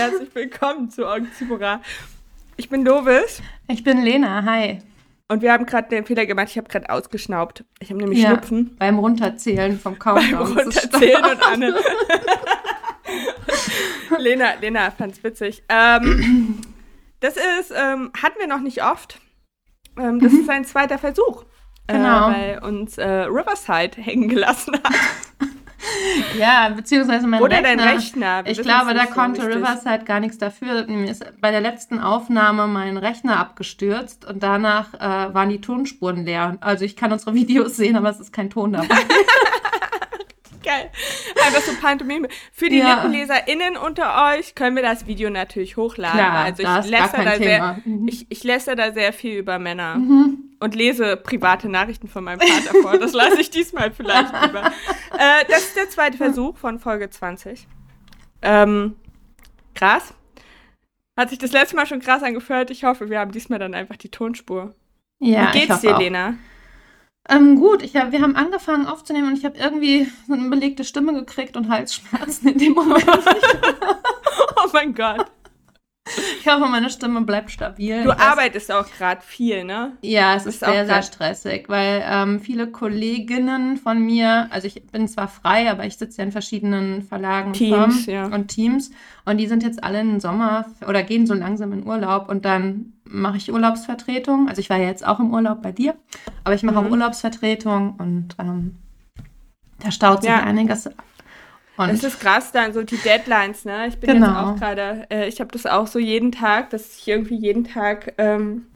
Herzlich willkommen zu Oxymora. Ich bin Lovis. Ich bin Lena, hi. Und wir haben gerade den Fehler gemacht, ich habe gerade ausgeschnaubt. Ich habe nämlich ja, Schnupfen. Beim Runterzählen vom Countdown. Beim Runterzählen und Anne. Lena, Lena fand es witzig. Ähm, das ist, ähm, hatten wir noch nicht oft. Ähm, das mhm. ist ein zweiter Versuch, genau. äh, weil uns äh, Riverside hängen gelassen hat. Ja, beziehungsweise mein Oder Rechner. dein Rechner. Ich glaube, da konnte richtig. Riverside gar nichts dafür. Mir ist bei der letzten Aufnahme mein Rechner abgestürzt und danach äh, waren die Tonspuren leer. Also ich kann unsere Videos sehen, aber es ist kein Ton dabei. Geil. Einfach so Pantomime. Für die ja. LippenleserInnen unter euch können wir das Video natürlich hochladen. Klar, also ich lästere, da sehr, mhm. ich, ich lästere da sehr viel über Männer mhm. und lese private Nachrichten von meinem Vater vor. Das lasse ich diesmal vielleicht lieber. Äh, das ist der zweite Versuch von Folge 20. Ähm, krass. Hat sich das letzte Mal schon krass angefühlt. Ich hoffe, wir haben diesmal dann einfach die Tonspur. Ja, Wie geht's dir, auch. Lena? Ähm, gut, ich hab, wir haben angefangen aufzunehmen und ich habe irgendwie so eine belegte Stimme gekriegt und Halsschmerzen in dem Moment. oh mein Gott. Ich hoffe, meine Stimme bleibt stabil. Du arbeitest auch gerade viel, ne? Ja, es ist, sehr, sehr stressig, weil ähm, viele Kolleginnen von mir, also ich bin zwar frei, aber ich sitze ja in verschiedenen Verlagen Teams, und, ja. und Teams und die sind jetzt alle im Sommer oder gehen so langsam in Urlaub und dann mache ich Urlaubsvertretung. Also ich war ja jetzt auch im Urlaub bei dir, aber ich mache mhm. auch Urlaubsvertretung und ähm, da staut sich ja. einiges und es ist krass, dann so die Deadlines, ne? Ich bin genau. jetzt auch gerade, äh, ich habe das auch so jeden Tag, dass ich irgendwie jeden Tag ähm,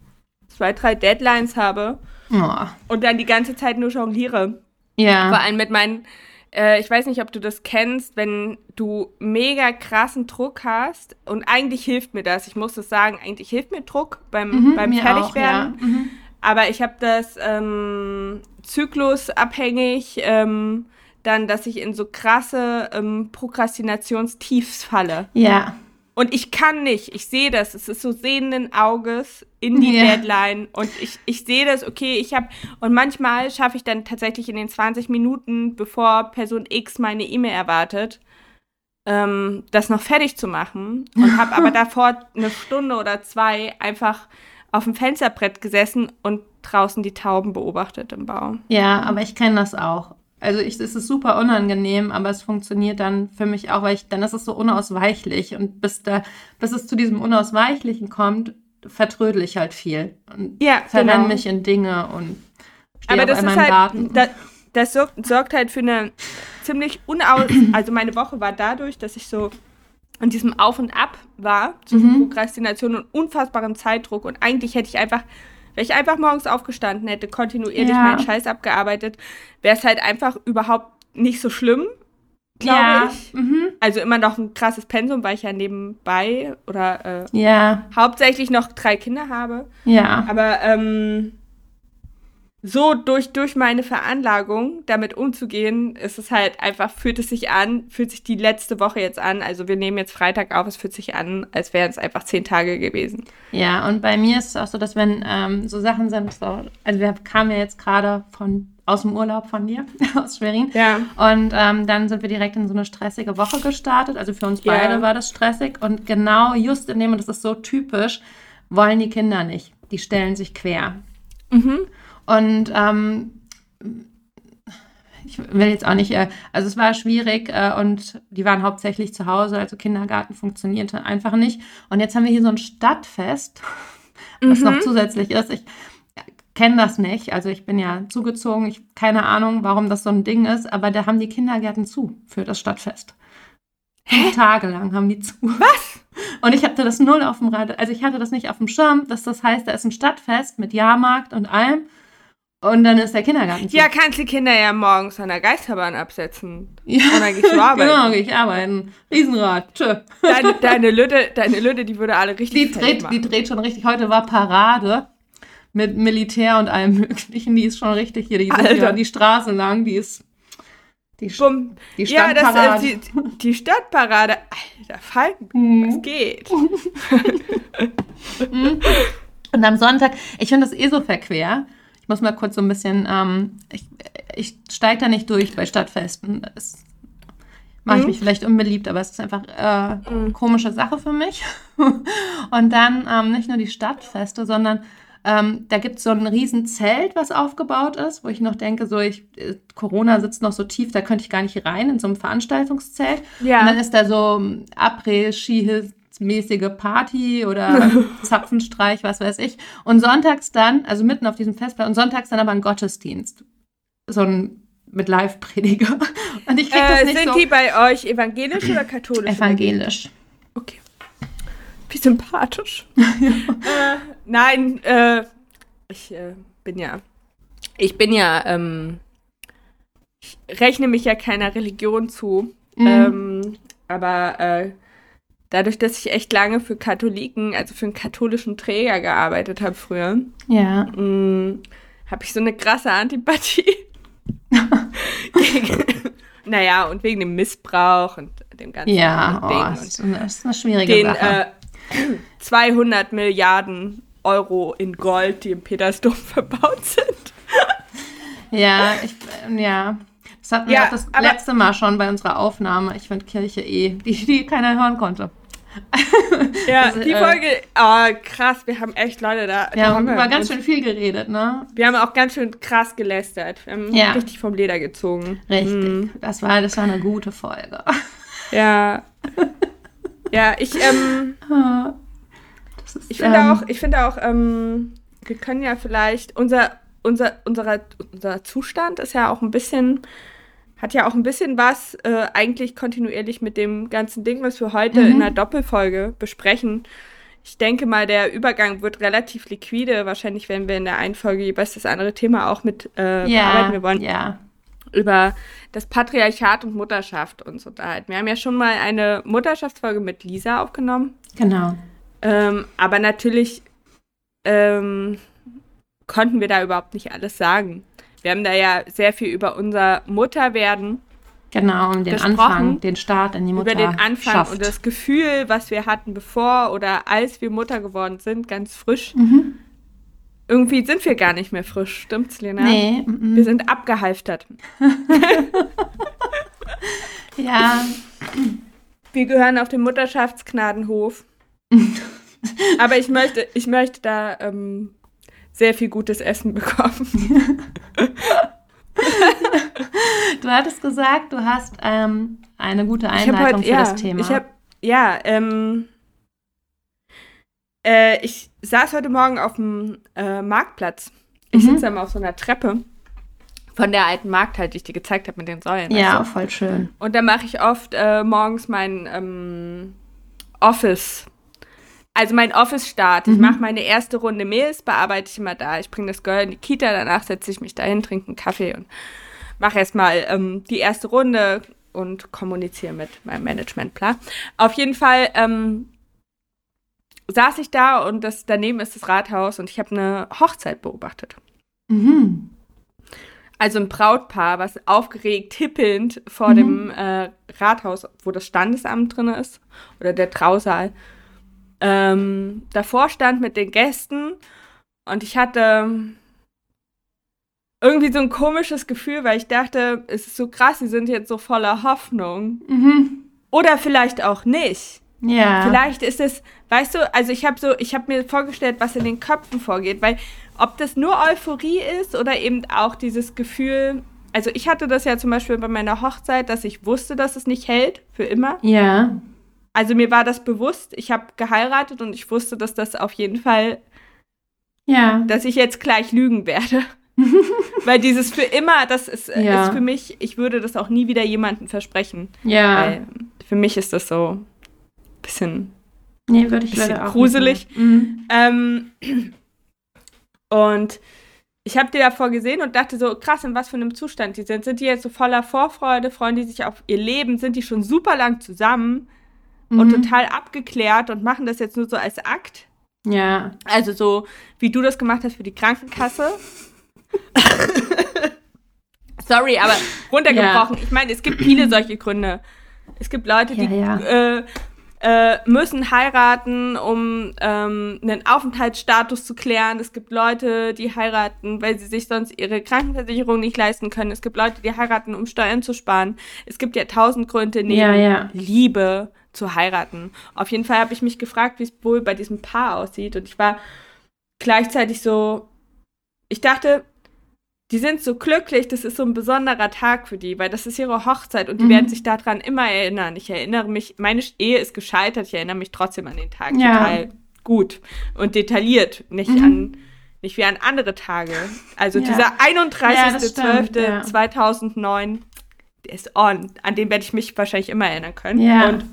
zwei, drei Deadlines habe oh. und dann die ganze Zeit nur jongliere. Ja. Vor allem mit meinen, äh, ich weiß nicht, ob du das kennst, wenn du mega krassen Druck hast und eigentlich hilft mir das, ich muss das sagen, eigentlich hilft mir Druck beim, mhm, beim Fertigwerden. Ja. Mhm. Aber ich habe das ähm, zyklusabhängig, ähm, dann, dass ich in so krasse ähm, Prokrastinationstiefs falle. Ja. Und ich kann nicht, ich sehe das, es ist so sehenden Auges in die ja. Deadline und ich, ich sehe das, okay, ich habe, und manchmal schaffe ich dann tatsächlich in den 20 Minuten, bevor Person X meine E-Mail erwartet, ähm, das noch fertig zu machen und habe aber davor eine Stunde oder zwei einfach auf dem Fensterbrett gesessen und draußen die Tauben beobachtet im Baum. Ja, aber ich kenne das auch. Also ich, es ist super unangenehm, aber es funktioniert dann für mich auch, weil ich, dann ist es so unausweichlich. Und bis da, bis es zu diesem Unausweichlichen kommt, vertrödel ich halt viel. Und ja, verrenne genau. mich in Dinge und stehe aber auf das einmal ist halt, Garten. Da, das sorgt, sorgt halt für eine ziemlich unaus... Also meine Woche war dadurch, dass ich so in diesem Auf und Ab war, zwischen Mhm. Prokrastination und unfassbarem Zeitdruck. Und eigentlich hätte ich einfach wenn ich einfach morgens aufgestanden hätte, kontinuierlich Ja. meinen Scheiß abgearbeitet, wäre es halt einfach überhaupt nicht so schlimm, glaube ja. ich. Mhm. Also immer noch ein krasses Pensum, weil ich ja nebenbei oder äh, Ja, hauptsächlich noch drei Kinder habe. ja. Aber ähm, so durch, durch meine Veranlagung damit umzugehen, ist es halt einfach, fühlt es sich an, fühlt sich die letzte Woche jetzt an. Also wir nehmen jetzt Freitag auf, es fühlt sich an, als wären es einfach zehn Tage gewesen. Ja, und bei mir ist es auch so, dass wenn ähm, so Sachen sind, so, also wir kamen ja jetzt gerade von aus dem Urlaub von dir, aus Schwerin. Ja. Und ähm, dann sind wir direkt in so eine stressige Woche gestartet. Also für uns Ja. beide war das stressig. Und genau just in dem, und das ist so typisch, wollen die Kinder nicht. Die stellen sich quer. Mhm. Und ähm, ich will jetzt auch nicht, äh, also es war schwierig äh, und die waren hauptsächlich zu Hause, also Kindergarten funktionierte einfach nicht. Und jetzt haben wir hier so ein Stadtfest, was Mhm. noch zusätzlich ist. Ich kenne das nicht, also ich bin ja zugezogen, ich keine Ahnung, warum das so ein Ding ist, aber da haben die Kindergärten zu für das Stadtfest. Fünf Tage lang haben die zu. Was? Und ich hatte das null auf dem Rad, also ich hatte das nicht auf dem Schirm, dass das heißt, da ist ein Stadtfest mit Jahrmarkt und allem. Und dann ist der Kindergarten zu. Ja, kannst die Kinder ja morgens an der Geisterbahn absetzen. Ja. Und dann gehst du arbeiten. genau, gehe ich arbeiten. Riesenrad. Tschö. Deine, deine, Lütte, deine Lütte, die würde alle richtig Die dreht, machen. die dreht schon richtig. Heute war Parade mit Militär und allem Möglichen. Die ist schon richtig hier. Die, sind hier die Straße lang. Die ist. Die, Bumm. die Ja, das ist die, die Stadtparade. Alter, Falken, Mhm. was geht? Und am Sonntag, ich finde das eh so verquer. Ich muss mal kurz so ein bisschen, ähm, ich, ich steige da nicht durch bei Stadtfesten. Das, mache ich mich vielleicht unbeliebt, aber es ist einfach äh, eine komische Sache für mich. und dann ähm, nicht nur die Stadtfeste, sondern ähm, da gibt es so ein riesen Zelt, was aufgebaut ist, wo ich noch denke, so ich, äh, Corona sitzt noch so tief, da könnte ich gar nicht rein in so einem Veranstaltungszelt. Ja. Und dann ist da so Après-Ski mäßige Party oder Zapfenstreich, was weiß ich. Und sonntags dann, also mitten auf diesem Festplatz, und sonntags dann aber ein Gottesdienst. So ein mit Live-Prediger. Und ich krieg das Äh, nicht sind so die bei euch evangelisch oder katholisch? evangelisch. Okay. Wie sympathisch. äh, nein, äh, ich äh, bin ja. Ich bin ja, ähm, ich rechne mich ja keiner Religion zu. Mhm. Ähm, aber äh, dadurch, dass ich echt lange für Katholiken, also für einen katholischen Träger gearbeitet habe früher, Ja. habe ich so eine krasse Antipathie. gegen, naja, und wegen dem Missbrauch und dem ganzen Ja, Ding. oh, und das ist eine, das ist eine schwierige den Sache. äh, 200 Milliarden Euro in Gold, die im Petersdom verbaut sind. ja, ich, ja. Das hatten wir Ja, auch das letzte Mal schon bei unserer Aufnahme. Ich finde Kirche eh, die, die keiner hören konnte. Ja, Das, die äh, Folge, oh, krass, wir haben echt Leute da. Wir da haben wir über ganz schön viel geredet, ne? Wir haben auch ganz schön krass gelästert. Wir haben Ja. richtig vom Leder gezogen. Richtig. Mhm. Das, war, das war eine gute Folge. Ja. ja, ich, ähm, Das ist, Ich finde ähm, auch, ich finde auch, ähm, wir können ja vielleicht, unser, unser, unserer, unser Zustand ist ja auch ein bisschen, hat ja auch ein bisschen was äh, eigentlich kontinuierlich mit dem ganzen Ding, was wir heute Mhm. in einer Doppelfolge besprechen. Ich denke mal, der Übergang wird relativ liquide. Wahrscheinlich werden wir in der einen Folge jeweils das andere Thema auch mit äh, ja, bearbeiten. Wir wollen ja. über das Patriarchat und Mutterschaft uns unterhalten. Wir haben ja schon mal eine Mutterschaftsfolge mit Lisa aufgenommen. Genau. Ähm, aber natürlich ähm, konnten wir da überhaupt nicht alles sagen. Wir haben da ja sehr viel über unser Mutterwerden, Genau, um den Anfang, den Start in die Mutter. über den Anfang und das Gefühl, was wir hatten bevor oder als wir Mutter geworden sind, ganz frisch. Mhm. Irgendwie sind wir gar nicht mehr frisch, stimmt's, Lena? Nee, mm, Wir mm. sind abgehalftert. ja, Wir gehören auf den Mutterschaftsknadenhof. Aber ich möchte, ich möchte da ähm, sehr viel gutes Essen bekommen. du hattest gesagt, du hast ähm, eine gute Einleitung heute- für das Thema. Ich hab, ja, ähm, äh, ich saß heute Morgen auf dem äh, Marktplatz. Ich Mhm. sitze immer auf so einer Treppe von der alten Markt halt, die ich dir gezeigt habe mit den Säulen. ja, weißt voll schön. Und da mache ich oft äh, morgens mein ähm, Office. Also mein Office-Start. Ich Mhm. mache meine erste Runde Mails, bearbeite ich immer da. Ich bringe das Girl in die Kita, danach setze ich mich dahin, trinke einen Kaffee und mache erstmal ähm, die erste Runde und kommuniziere mit meinem Managementplan. Auf jeden Fall ähm, saß ich da und das, daneben ist das Rathaus und ich habe eine Hochzeit beobachtet. Mhm. Also ein Brautpaar, was aufgeregt, hippelnd vor Mhm. dem äh, Rathaus, wo das Standesamt drin ist, oder der Trausaal, ähm, davor stand mit den Gästen und ich hatte irgendwie so ein komisches Gefühl, weil ich dachte, es ist so krass, sie sind jetzt so voller Hoffnung. Mhm. Oder vielleicht auch nicht. Ja. Vielleicht ist es, weißt du, also ich habe so, ich habe mir vorgestellt, was in den Köpfen vorgeht, weil ob das nur Euphorie ist oder eben auch dieses Gefühl, also ich hatte das ja zum Beispiel bei meiner Hochzeit, dass ich wusste, dass es nicht hält für immer. Ja. Also mir war das bewusst, ich habe geheiratet und ich wusste, dass das auf jeden Fall, Ja. dass ich jetzt gleich lügen werde. weil dieses für immer, das ist, äh, Ja. ist für mich, ich würde das auch nie wieder jemandem versprechen. Ja. Weil für mich ist das so ein bisschen Nee, würde ich bisschen leider auch gruselig. Mhm. Ähm, und ich habe die davor gesehen und dachte so, krass, in was für einem Zustand die sind. Sind die jetzt so voller Vorfreude? Freuen die sich auf ihr Leben? Sind die schon super lang zusammen und Mhm. total abgeklärt und machen das jetzt nur so als Akt? Ja. Also so, wie du das gemacht hast für die Krankenkasse. Sorry, aber runtergebrochen. Ich meine, es gibt viele solche Gründe. Es gibt Leute, die Ja, Äh, äh, müssen heiraten, um ähm, einen Aufenthaltsstatus zu klären. Es gibt Leute, die heiraten, weil sie sich sonst ihre Krankenversicherung nicht leisten können. Es gibt Leute, die heiraten, um Steuern zu sparen. Es gibt ja tausend Gründe neben Ja, ja. Liebe zu heiraten. Auf jeden Fall habe ich mich gefragt, wie es wohl bei diesem Paar aussieht. Und ich war gleichzeitig so, ich dachte, die sind so glücklich, das ist so ein besonderer Tag für die, weil das ist ihre Hochzeit und die Mhm. werden sich daran immer erinnern. Ich erinnere mich, meine Ehe ist gescheitert, ich erinnere mich trotzdem an den Tag Ja. total gut und detailliert, nicht Mhm. an nicht wie an andere Tage. Also Ja. dieser Ja, das stimmt, ja. 31.12.2009, der ist on. An den werde ich mich wahrscheinlich immer erinnern können. Ja. Und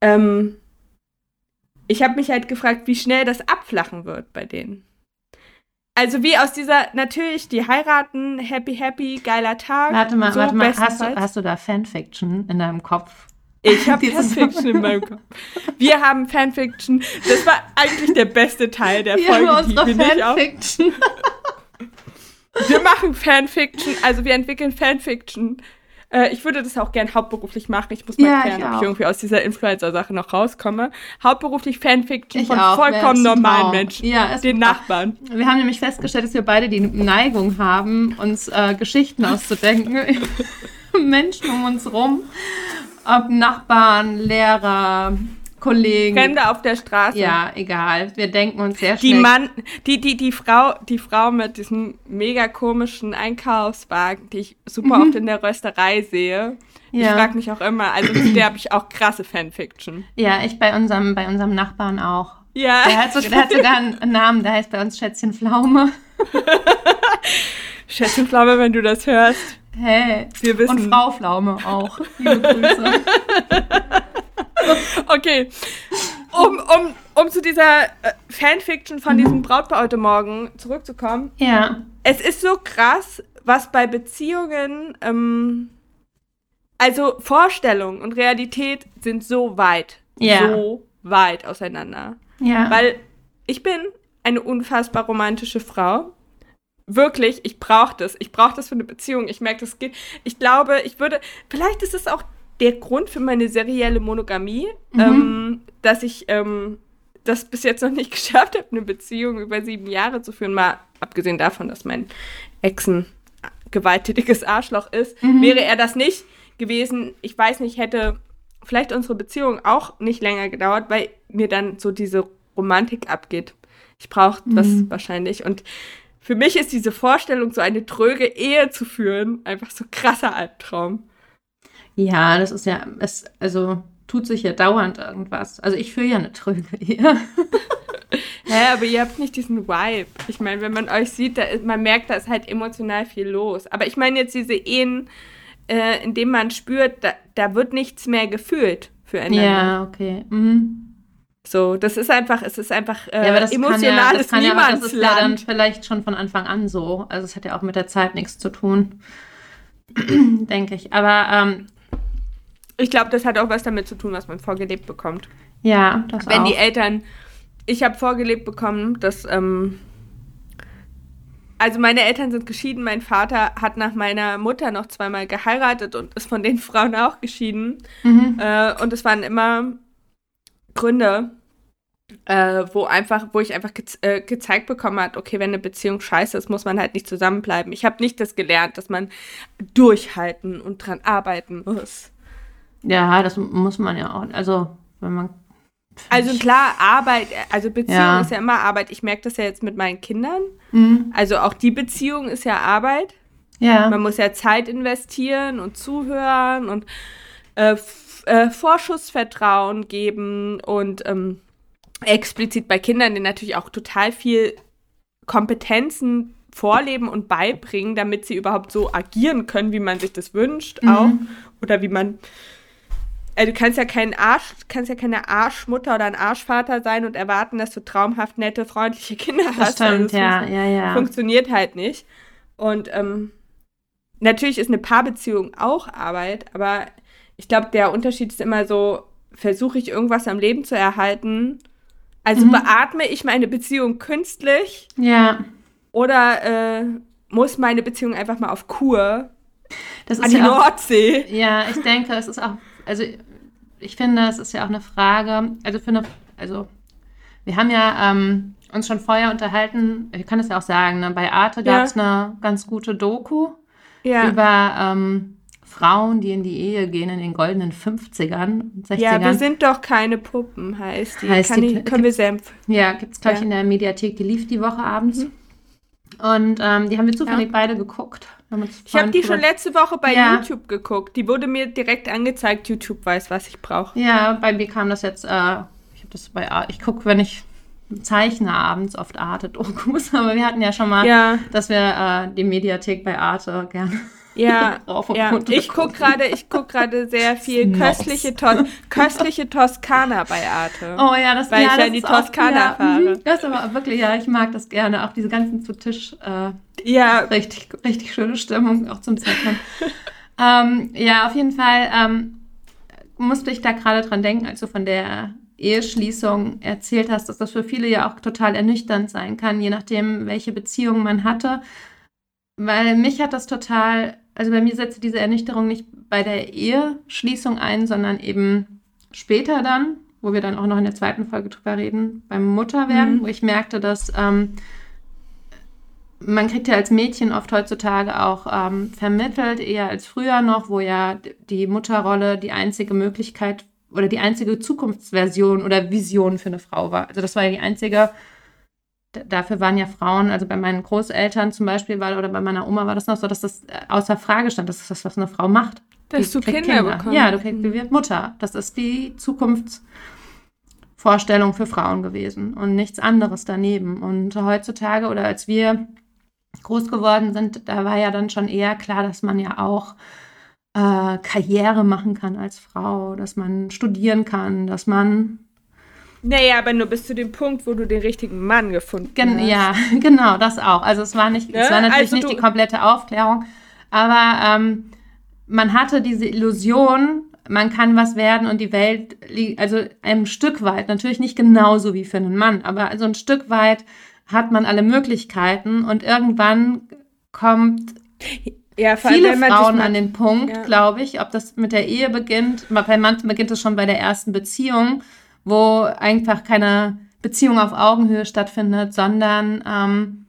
ähm, ich habe mich halt gefragt, wie schnell das abflachen wird bei denen. Also wie aus dieser, natürlich, die heiraten, happy, happy, geiler Tag. Warte mal, so warte mal, hast du, hast du da Fanfiction in deinem Kopf? Ich habe Fanfiction in meinem Kopf. Wir haben Fanfiction. Das war eigentlich der beste Teil der Wir Folge, haben unsere wir nicht auf. Fanfiction. Wir machen Fanfiction, also wir entwickeln Fanfiction. Äh, ich würde das auch gern hauptberuflich machen. Ich muss mal Ja, klären, ich ob ich irgendwie aus dieser Influencer-Sache noch rauskomme. Hauptberuflich Fanfiction Ich von auch, vollkommen normalen. Menschen. Ja, ist den. Nachbarn. Wir haben nämlich festgestellt, dass wir beide die Neigung haben, uns äh, Geschichten auszudenken. Menschen um uns rum. Ob Nachbarn, Lehrer, Kollegen. Fremde auf der Straße. Ja, egal. Wir denken uns sehr Die schnell. Mann, die, die, die Frau, die Frau mit diesem mega komischen Einkaufswagen, die ich super oft in der Rösterei sehe. Ich Mhm. Ja. frage mich auch immer, also zu der habe ich auch krasse Fanfiction. Ja, ich bei unserem, bei unserem Nachbarn auch. Ja. Der hat, so, der hat sogar einen Namen, der heißt bei uns Schätzchen Pflaume. Schätzchen Pflaume, wenn du das hörst. Hey. Wir wissen. Und Frau Pflaume auch. Liebe Grüße. Okay. Um, um, um zu dieser äh, Fanfiction von diesem Brautpaar heute Morgen zurückzukommen. Ja. Es ist so krass, was bei Beziehungen, ähm, also Vorstellung und Realität sind so weit, Ja. so weit auseinander. Ja. Weil ich bin eine unfassbar romantische Frau. Wirklich, ich brauche das. Ich brauche das für eine Beziehung. Ich merke, das geht. Ich glaube, ich würde. Vielleicht ist es auch der Grund für meine serielle Monogamie, Mhm. ähm, dass ich ähm, das bis jetzt noch nicht geschafft habe, eine Beziehung über sieben Jahre zu führen. Mal abgesehen davon, dass mein Ex ein gewalttätiges Arschloch ist. Mhm. Wäre er das nicht gewesen, ich weiß nicht, hätte vielleicht unsere Beziehung auch nicht länger gedauert, weil mir dann so diese Romantik abgeht. Ich brauche was Mhm. wahrscheinlich. Und für mich ist diese Vorstellung, so eine tröge Ehe zu führen, einfach so krasser Albtraum. Ja, das ist ja, es, also tut sich ja dauernd irgendwas. Also ich fühle ja eine trüge Ehe. Hä, aber ihr habt nicht diesen Vibe. Ich meine, wenn man euch sieht, da ist, man merkt, da ist halt emotional viel los. Aber ich meine jetzt diese Ehen, äh, in denen man spürt, da, da wird nichts mehr gefühlt füreinander. Ja, okay. Mhm. So, das ist einfach, es ist einfach äh, Ja, aber das kann ja, emotionales das kann ja, aber das ist ja dann vielleicht schon von Anfang an so. Also es hat ja auch mit der Zeit nichts zu tun. Denke ich. Aber ähm, Ich glaube, das hat auch was damit zu tun, was man vorgelebt bekommt. ja, das Wenn auch. die Eltern, ich habe vorgelebt bekommen, dass, ähm, also meine Eltern sind geschieden, mein Vater hat nach meiner Mutter noch zweimal geheiratet und ist von den Frauen auch geschieden. mhm. Äh, und es waren immer Gründe, äh, wo einfach, wo ich einfach gez äh, gezeigt bekommen hat, okay, wenn eine Beziehung scheiße ist, muss man halt nicht zusammenbleiben. Ich habe nicht das gelernt, dass man durchhalten und dran arbeiten muss. Ja, das muss man ja auch. Also, wenn man. Also klar, Arbeit, also Beziehung Ja. ist ja immer Arbeit. Ich merke das ja jetzt mit meinen Kindern. Mhm. Also auch die Beziehung ist ja Arbeit. Ja. Man muss ja Zeit investieren und zuhören und äh, äh, Vorschussvertrauen geben und ähm, explizit bei Kindern, die natürlich auch total viel Kompetenzen vorleben und beibringen, damit sie überhaupt so agieren können, wie man sich das wünscht, Mhm. auch. Oder wie man. Also du kannst ja kein Arsch, kannst ja keine Arschmutter oder ein Arschvater sein und erwarten, dass du traumhaft nette, freundliche Kinder das hast. Also stimmt, das ja, ja, ja. Funktioniert halt nicht. Und ähm, natürlich ist eine Paarbeziehung auch Arbeit, aber ich glaube, der Unterschied ist immer so, versuche ich irgendwas am Leben zu erhalten. Also Mhm. beatme ich meine Beziehung künstlich Ja. oder äh, muss meine Beziehung einfach mal auf Kur Das an die ja auch, Nordsee? Ja, ich denke, es ist auch, also ich finde, es ist ja auch eine Frage, also für eine, also wir haben ja ähm, uns schon vorher unterhalten, ich kann es ja auch sagen, ne, bei Arte gab es ja. eine ganz gute Doku ja. über ähm, Frauen, die in die Ehe gehen in den goldenen 50ern und 60ern. Ja, wir sind doch keine Puppen, heißt die. Heißt Kann die ich, können wir sehr Ja, gibt es, glaube ich, in der Mediathek, die lief die Woche abends. Mhm. Und ähm, die haben wir zufällig ja. beide geguckt. Ich habe die schon letzte Woche bei ja. YouTube geguckt. Die wurde mir direkt angezeigt. YouTube weiß, was ich brauche. Ja, bei mir kam das jetzt. Äh, ich habe das bei. Ich gucke, wenn ich zeichne abends oft Arte-Dokus, aber wir hatten ja schon mal, ja. dass wir äh, die Mediathek bei Arte gerne ja, ja. ich gucke gerade, ich guck gerade sehr viel köstliche, Tos köstliche Toskana bei Arte. Oh ja, das weil ja, ich ja in die Toskana fahre. Mhm. Das ist aber wirklich, ja, ich mag das gerne. Auch diese ganzen zu Tisch, äh, ja, richtig, richtig schöne Stimmung auch zum Zeichnen. ähm, ja, auf jeden Fall ähm, musste ich da gerade dran denken, als du von der Eheschließung erzählt hast, dass das für viele ja auch total ernüchternd sein kann, je nachdem, welche Beziehung man hatte. Weil mich hat das total, also bei mir setzte diese Ernüchterung nicht bei der Eheschließung ein, sondern eben später dann, wo wir dann auch noch in der zweiten Folge drüber reden, beim Mutterwerden, mhm. wo ich merkte, dass ähm, man kriegt ja als Mädchen oft heutzutage auch ähm, vermittelt, eher als früher noch, wo ja die Mutterrolle die einzige Möglichkeit oder die einzige Zukunftsversion oder Vision für eine Frau war. Also das war ja die einzige dafür waren ja Frauen, also bei meinen Großeltern zum Beispiel war, oder bei meiner Oma war das noch so, dass das äh, außer Frage stand, das ist das, was eine Frau macht. Dass du Kinder, Kinder bekommst. Ja, du kriegst, du wirst Mutter. Das ist die Zukunftsvorstellung für Frauen gewesen und nichts anderes daneben. Und heutzutage oder als wir groß geworden sind, da war ja dann schon eher klar, dass man ja auch äh, Karriere machen kann als Frau, dass man studieren kann, dass man naja, aber nur bis zu dem Punkt, wo du den richtigen Mann gefunden Gen hast. Ja, genau, das auch. Also es war nicht, ne? es war natürlich also nicht die komplette Aufklärung, aber ähm, man hatte diese Illusion, man kann was werden und die Welt liegt, also ein Stück weit, natürlich nicht genauso wie für einen Mann, aber also ein Stück weit hat man alle Möglichkeiten und irgendwann kommt ja, viele Frauen an den Punkt, ja. glaube ich, ob das mit der Ehe beginnt, bei manchen beginnt es schon bei der ersten Beziehung, wo einfach keine Beziehung auf Augenhöhe stattfindet, sondern ähm,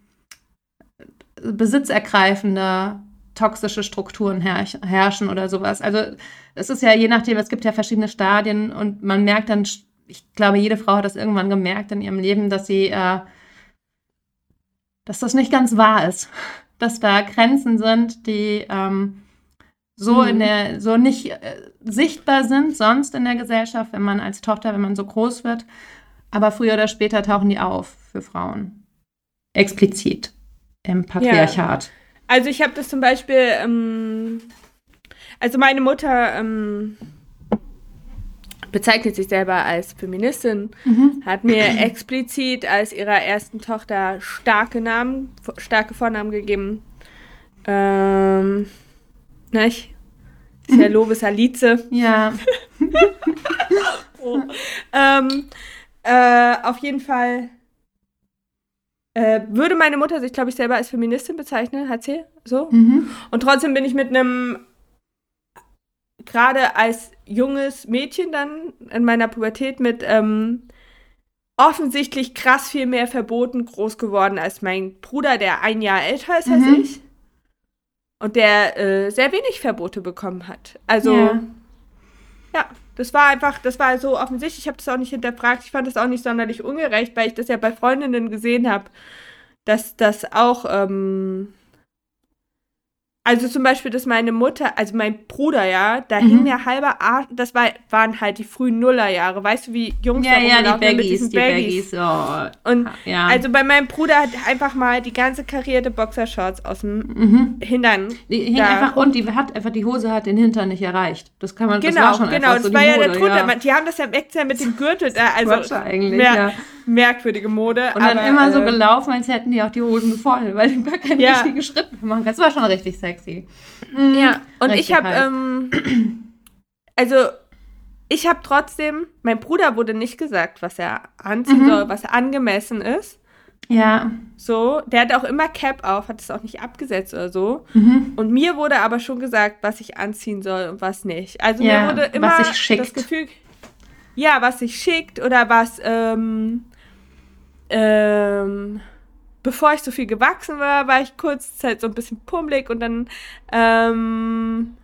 besitzergreifende toxische Strukturen her herrschen oder sowas. Also es ist ja je nachdem, es gibt ja verschiedene Stadien und man merkt dann, ich glaube, jede Frau hat das irgendwann gemerkt in ihrem Leben, dass sie, äh, dass das nicht ganz wahr ist, dass da Grenzen sind, die ähm, so mhm. in der, so nicht äh, sichtbar sind sonst in der Gesellschaft, wenn man als Tochter, wenn man so groß wird. Aber früher oder später tauchen die auf für Frauen. Explizit im Patriarchat. Ja. Also ich habe das zum Beispiel, ähm, also meine Mutter ähm, bezeichnet sich selber als Feministin, mhm. hat mir explizit als ihrer ersten Tochter starke Namen, starke Vornamen gegeben. Ähm, nicht? Ist ja Lovis Alice. Ja. oh. ähm, äh, auf jeden Fall äh, würde meine Mutter sich, glaube ich, selber als Feministin bezeichnen, hat sie so. Mhm. Und trotzdem bin ich mit einem, gerade als junges Mädchen dann in meiner Pubertät mit ähm, offensichtlich krass viel mehr Verboten groß geworden als mein Bruder, der ein Jahr älter ist als mhm. ich und der äh, sehr wenig Verbote bekommen hat. Also ja. ja. das war einfach, das war so offensichtlich. Ich habe das auch nicht hinterfragt. Ich fand das auch nicht sonderlich ungerecht, weil ich das ja bei Freundinnen gesehen habe, dass das auch ähm, also zum Beispiel, dass meine Mutter, also mein Bruder, ja, da mhm. hing der halbe Arsch, das war, waren halt die frühen Nullerjahre, weißt du, wie Jungs ja, da ja, die Baggies, mit diesen die Baggies. Baggies. Oh. Und ja. also bei meinem Bruder hat einfach mal die ganze karierte Boxershorts aus dem mhm. Hintern. Die hing einfach und die hat einfach, die Hose hat den Hintern nicht erreicht. Das kann man, genau, das war schon genau, das so war ja der Tod, ja. die haben das ja extra mit dem Gürtel da, also eigentlich, mehr, ja. Merkwürdige Mode. Und dann aber, immer äh, so gelaufen, als hätten die auch die Hosen voll, weil die gar keine ja. richtigen Schritte machen Das war schon richtig sexy. Mhm. Ja, und ich habe, ähm, also ich habe trotzdem, mein Bruder wurde nicht gesagt, was er anziehen mhm. soll, was angemessen ist. Ja. So, der hat auch immer Cap auf, hat es auch nicht abgesetzt oder so. Mhm. Und mir wurde aber schon gesagt, was ich anziehen soll und was nicht. Also ja, mir wurde immer das Gefühl, ja, was sich schickt oder was, ähm, ähm, bevor ich so viel gewachsen war, war ich kurz Zeit so ein bisschen pummelig und dann, ähm,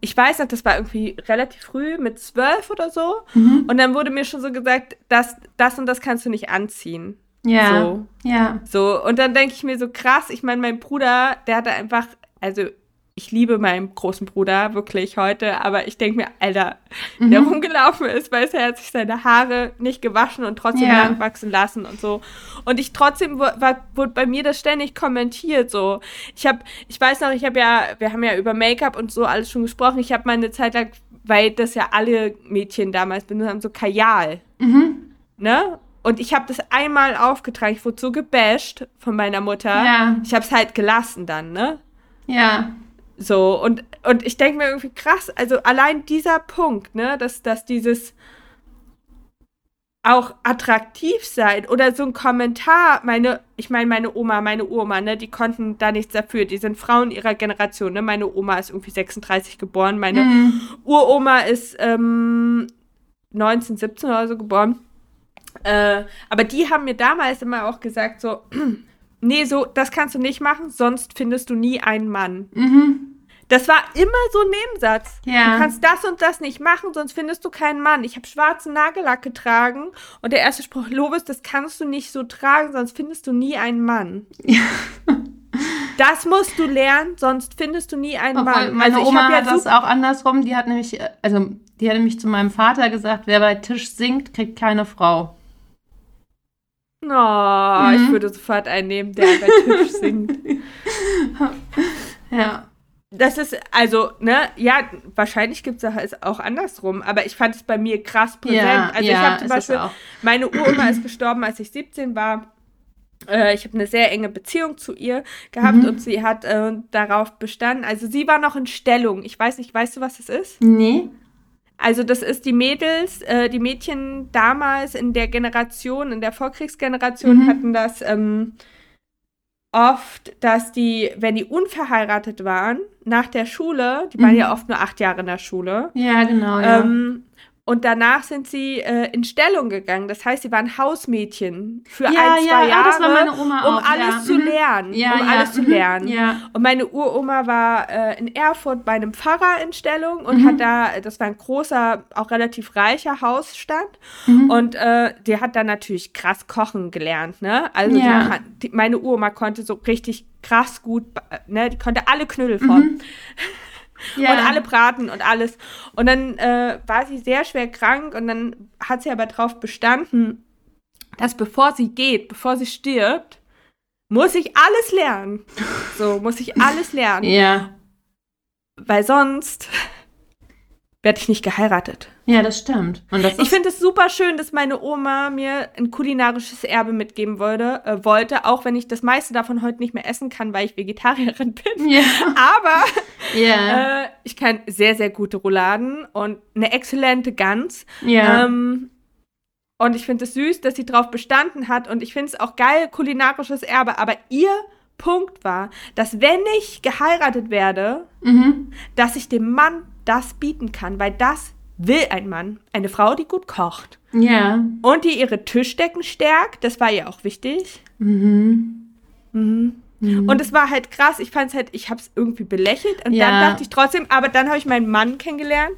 ich weiß noch, das war irgendwie relativ früh, mit zwölf oder so. Mhm. Und dann wurde mir schon so gesagt, dass das und das kannst du nicht anziehen. Ja. So. Ja. So. Und dann denke ich mir so krass, ich meine, mein Bruder, der hatte einfach, also ich liebe meinen großen Bruder wirklich heute, aber ich denke mir, Alter, mhm. der rumgelaufen ist, weil er hat sich seine Haare nicht gewaschen und trotzdem ja. lang wachsen lassen und so. Und ich trotzdem war, wurde bei mir das ständig kommentiert so. Ich habe, ich weiß noch, ich habe ja, wir haben ja über Make-up und so alles schon gesprochen. Ich habe meine Zeit lang, weil das ja alle Mädchen damals benutzt haben, so Kajal. Mhm. Ne? Und ich habe das einmal aufgetragen. Ich wurde so gebasht von meiner Mutter. Ja. Ich habe es halt gelassen dann, ne? Ja. So, und, und ich denke mir irgendwie krass, also allein dieser Punkt, ne, dass, dass dieses auch attraktiv sein oder so ein Kommentar, meine, ich meine, meine Oma, meine Oma, ne, die konnten da nichts dafür. Die sind Frauen ihrer Generation, ne? Meine Oma ist irgendwie 36 geboren, meine mhm. Uroma ist ähm, 1917 oder so geboren. Äh, aber die haben mir damals immer auch gesagt, so, nee, so, das kannst du nicht machen, sonst findest du nie einen Mann. Mhm. Das war immer so ein Nebensatz. Ja. Du kannst das und das nicht machen, sonst findest du keinen Mann. Ich habe schwarzen Nagellack getragen und der erste Spruch, Lobes, das kannst du nicht so tragen, sonst findest du nie einen Mann. Ja. Das musst du lernen, sonst findest du nie einen Mann. Meine also Oma ja hat das auch andersrum. Die hat nämlich, also die hat nämlich zu meinem Vater gesagt, wer bei Tisch singt, kriegt keine Frau. Oh, mhm. ich würde sofort einnehmen, der bei Tisch singt. ja. Das ist, also, ne, ja, wahrscheinlich gibt es auch andersrum, aber ich fand es bei mir krass präsent. Ja, also, ja, ich habe zum Beispiel, meine Uroma ist gestorben, als ich 17 war. Äh, ich habe eine sehr enge Beziehung zu ihr gehabt mhm. und sie hat äh, darauf bestanden. Also, sie war noch in Stellung. Ich weiß nicht, weißt du, was das ist? Nee. Also das ist die Mädels, äh, die Mädchen damals in der Generation, in der Vorkriegsgeneration mhm. hatten das ähm, oft, dass die, wenn die unverheiratet waren, nach der Schule, die waren mhm. ja oft nur acht Jahre in der Schule. Ja, genau. Ja. Ähm, und danach sind sie äh, in Stellung gegangen. Das heißt, sie waren Hausmädchen für ja, ein, zwei ja, Jahre, um auch, alles ja. zu mhm. lernen. Ja, um alles zu lernen. Ja. Und meine Uroma war äh, in Erfurt bei einem Pfarrer in Stellung und mhm. hat da, das war ein großer, auch relativ reicher Hausstand. Mhm. Und äh, die hat dann natürlich krass kochen gelernt. Ne? Also die, die, meine Uroma konnte so richtig krass gut, ne? die konnte alle Knödel formen. Ja. Und alle braten und alles. Und dann äh, war sie sehr schwer krank und dann hat sie aber darauf bestanden, dass bevor sie geht, bevor sie stirbt, muss ich alles lernen. So, muss ich alles lernen. Ja. Weil sonst werde ich nicht geheiratet. Ja, das stimmt. Und das ich finde es super schön, dass meine Oma mir ein kulinarisches Erbe mitgeben wollte, äh, wollte, auch wenn ich das meiste davon heute nicht mehr essen kann, weil ich Vegetarierin bin. Ja. Aber ja. äh, ich kann sehr, sehr gute Rouladen und eine exzellente Gans. Ja. Ähm, und ich finde es süß, dass sie darauf bestanden hat. Und ich finde es auch geil, kulinarisches Erbe. Aber ihr Punkt war, dass wenn ich geheiratet werde, mhm. dass ich dem Mann das bieten kann, weil das will ein Mann. Eine Frau, die gut kocht. Ja. Und die ihre Tischdecken stärkt, das war ihr auch wichtig. Mhm. Mhm. Mhm. Und es war halt krass, ich fand es halt, ich habe es irgendwie belächelt und ja. dann dachte ich trotzdem, aber dann habe ich meinen Mann kennengelernt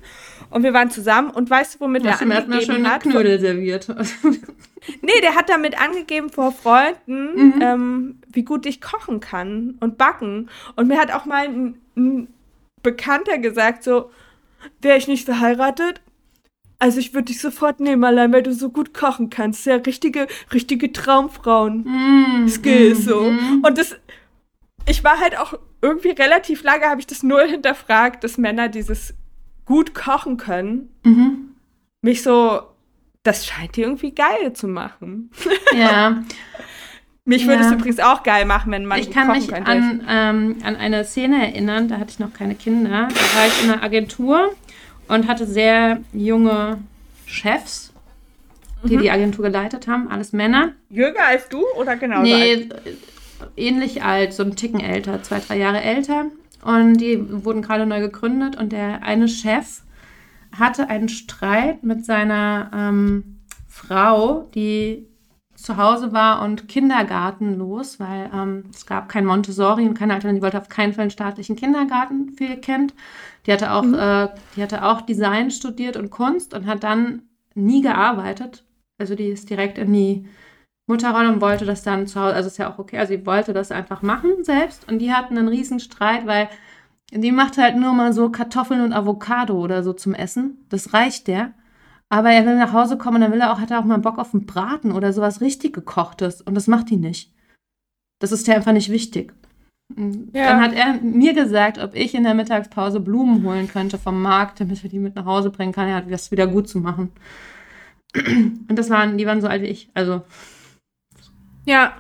und wir waren zusammen und weißt du, womit er angegeben schön hat? Knödel serviert. nee, der hat damit angegeben vor Freunden, mhm. ähm, wie gut ich kochen kann und backen. Und mir hat auch mal ein, ein Bekannter gesagt, so, wäre ich nicht verheiratet, also ich würde dich sofort nehmen, allein weil du so gut kochen kannst. Ja, richtige, richtige Traumfrauen-Skills mm, so. Mm. Und das, ich war halt auch irgendwie relativ lange, habe ich das null hinterfragt, dass Männer dieses gut kochen können. Mhm. Mich so, das scheint die irgendwie geil zu machen. Ja. Mich würde es übrigens auch geil machen, wenn man Ich kann mich an, ähm, an eine Szene erinnern, da hatte ich noch keine Kinder. Da war ich in einer Agentur und hatte sehr junge Chefs. die mhm. die Agentur geleitet haben, alles Männer. Jünger als du oder genau? Nee, alt? ähnlich alt, so ein Ticken älter, zwei, drei Jahre älter. Und die wurden gerade neu gegründet und der eine Chef hatte einen Streit mit seiner ähm, Frau, die zu Hause war und kindergartenlos, weil ähm, es gab kein Montessori und keine Alternative. Die wollte auf keinen Fall einen staatlichen Kindergarten für ihr Kind. Die hatte auch, mhm. äh, die hatte auch Design studiert und Kunst und hat dann nie gearbeitet. Also die ist direkt in die Mutterrolle und wollte das dann zu Hause, also ist ja auch okay, also sie wollte das einfach machen selbst und die hatten einen riesen Streit, weil die macht halt nur mal so Kartoffeln und Avocado oder so zum Essen. Das reicht der. Aber er will nach Hause kommen und dann will er auch, hat er auch mal Bock auf einen Braten oder sowas richtig gekochtes. Und das macht die nicht. Das ist ja einfach nicht wichtig. Ja. Dann hat er mir gesagt, ob ich in der Mittagspause Blumen holen könnte vom Markt, damit er die mit nach Hause bringen kann. Er hat das wieder gut zu machen. Und das waren, die waren so alt wie ich. Also. Ja.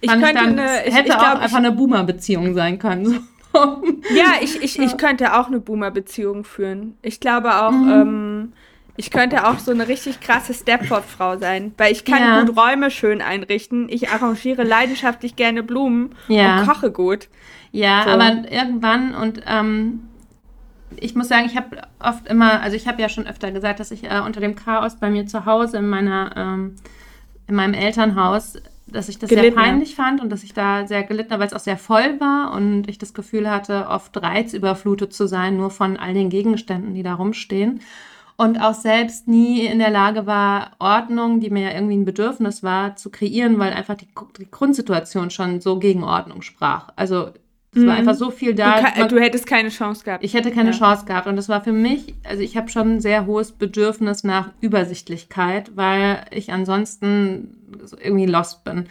Ich könnte ich dann, eine, ich, hätte ich auch glaub, einfach eine Boomer-Beziehung sein können. So. Ja, ich, ich, ich könnte auch eine Boomer-Beziehung führen. Ich glaube auch, mhm. ähm, ich könnte auch so eine richtig krasse Stepford-Frau sein, weil ich kann ja. gut Räume schön einrichten. Ich arrangiere leidenschaftlich gerne Blumen ja. und koche gut. Ja, so. aber irgendwann und ähm, ich muss sagen, ich habe oft immer, also ich habe ja schon öfter gesagt, dass ich äh, unter dem Chaos bei mir zu Hause in meiner, ähm, in meinem Elternhaus, dass ich das gelitten. sehr peinlich fand und dass ich da sehr gelitten habe, weil es auch sehr voll war und ich das Gefühl hatte, oft reizüberflutet zu sein, nur von all den Gegenständen, die da rumstehen und auch selbst nie in der Lage war, Ordnung, die mir ja irgendwie ein Bedürfnis war, zu kreieren, weil einfach die, die Grundsituation schon so gegen Ordnung sprach. Also es mhm. war einfach so viel da. Du, kann, du, hättest keine Chance gehabt. Ich hätte keine ja. Chance gehabt. Und das war für mich, also ich habe schon ein sehr hohes Bedürfnis nach Übersichtlichkeit, weil ich ansonsten irgendwie lost bin.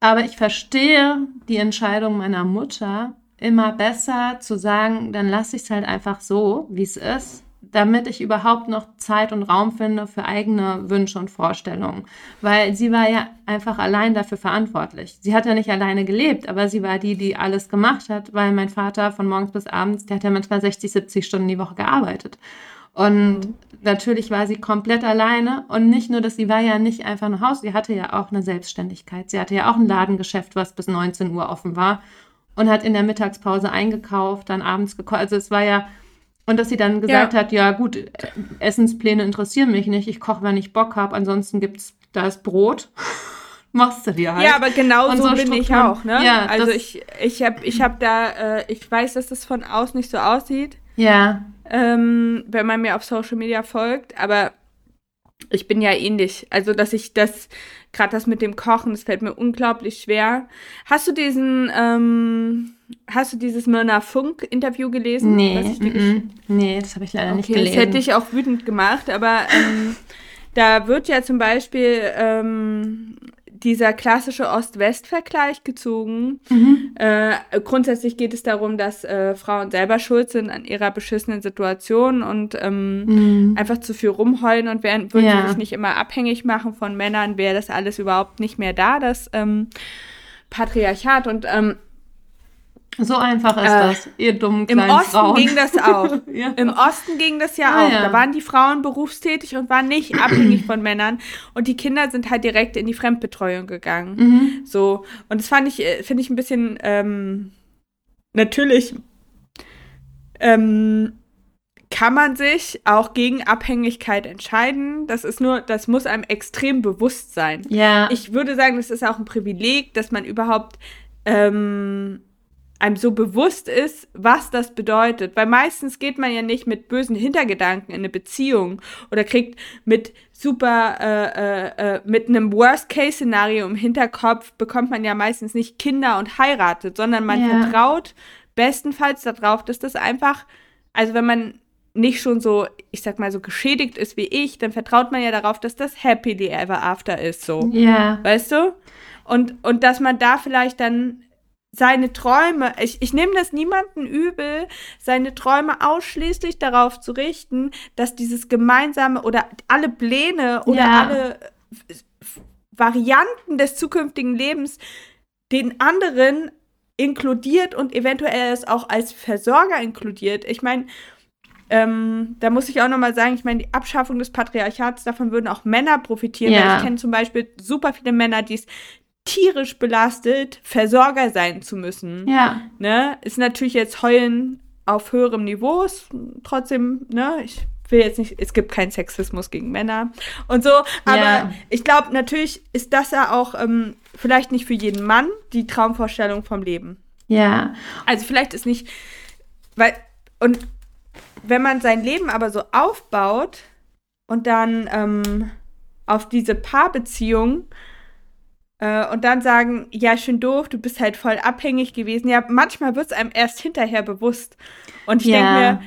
Aber ich verstehe die Entscheidung meiner Mutter immer besser zu sagen, dann lasse ich es halt einfach so, wie es ist damit ich überhaupt noch Zeit und Raum finde für eigene Wünsche und Vorstellungen. Weil sie war ja einfach allein dafür verantwortlich. Sie hat ja nicht alleine gelebt, aber sie war die, die alles gemacht hat, weil mein Vater von morgens bis abends, der hat ja manchmal 60, 70 Stunden die Woche gearbeitet. Und mhm. natürlich war sie komplett alleine. Und nicht nur, dass sie war ja nicht einfach ein Haus, sie hatte ja auch eine Selbstständigkeit. Sie hatte ja auch ein Ladengeschäft, was bis 19 Uhr offen war und hat in der Mittagspause eingekauft, dann abends gekocht. Also es war ja und dass sie dann gesagt ja. hat, ja gut, Essenspläne interessieren mich nicht, ich koche, wenn ich Bock habe, ansonsten gibt's da ist Brot. Machst du dir halt. Ja, aber genau so, so bin ich auch, ne? Ja, also ich, ich habe ich hab da, äh, ich weiß, dass das von außen nicht so aussieht. Ja. Ähm, wenn man mir auf Social Media folgt, aber ich bin ja ähnlich. Also, dass ich das, gerade das mit dem Kochen, das fällt mir unglaublich schwer. Hast du diesen, ähm, hast du dieses Myrna Funk-Interview gelesen? Nee, mm -mm. nee, das habe ich leider okay, nicht gelesen. Das hätte ich auch wütend gemacht, aber ähm, da wird ja zum Beispiel ähm, dieser klassische Ost-West-Vergleich gezogen. Mhm. Äh, grundsätzlich geht es darum, dass äh, Frauen selber schuld sind an ihrer beschissenen Situation und ähm, mhm. einfach zu viel rumheulen und werden, würden ja. sich nicht immer abhängig machen von Männern, wäre das alles überhaupt nicht mehr da, das ähm, Patriarchat. Und ähm, so einfach ist äh, das, ihr dummen kleinen Im Osten Frauen. ging das auch. ja. Im Osten ging das ja ah, auch. Ja. Da waren die Frauen berufstätig und waren nicht abhängig von Männern. Und die Kinder sind halt direkt in die Fremdbetreuung gegangen. Mhm. So. Und das fand ich, äh, finde ich ein bisschen ähm, natürlich ähm, kann man sich auch gegen Abhängigkeit entscheiden. Das ist nur, das muss einem extrem bewusst sein. Ja. Ich würde sagen, das ist auch ein Privileg, dass man überhaupt ähm, einem so bewusst ist, was das bedeutet. Weil meistens geht man ja nicht mit bösen Hintergedanken in eine Beziehung oder kriegt mit super, äh, äh, äh, mit einem Worst-Case-Szenario im Hinterkopf, bekommt man ja meistens nicht Kinder und heiratet, sondern man ja. vertraut bestenfalls darauf, dass das einfach, also wenn man nicht schon so, ich sag mal, so geschädigt ist wie ich, dann vertraut man ja darauf, dass das happily ever after ist, so. Ja. Weißt du? Und, und dass man da vielleicht dann seine Träume, ich, ich nehme das niemanden übel, seine Träume ausschließlich darauf zu richten, dass dieses gemeinsame oder alle Pläne oder ja. alle Varianten des zukünftigen Lebens den anderen inkludiert und eventuell es auch als Versorger inkludiert. Ich meine, ähm, da muss ich auch nochmal sagen, ich meine, die Abschaffung des Patriarchats, davon würden auch Männer profitieren. Ja. Ich kenne zum Beispiel super viele Männer, die es tierisch belastet, Versorger sein zu müssen. Ja. Ne? Ist natürlich jetzt heulen auf höherem Niveau, ist trotzdem, ne, ich will jetzt nicht, es gibt keinen Sexismus gegen Männer und so, aber Ja. ich glaube, natürlich ist das ja auch ähm, vielleicht nicht für jeden Mann die Traumvorstellung vom Leben. Ja. Also vielleicht ist nicht, weil, und wenn man sein Leben aber so aufbaut und dann ähm, auf diese Paarbeziehung äh, und dann sagen, ja, schön doof, du bist halt voll abhängig gewesen. Ja, manchmal wird es einem erst hinterher bewusst. Und ich Ja. denke mir,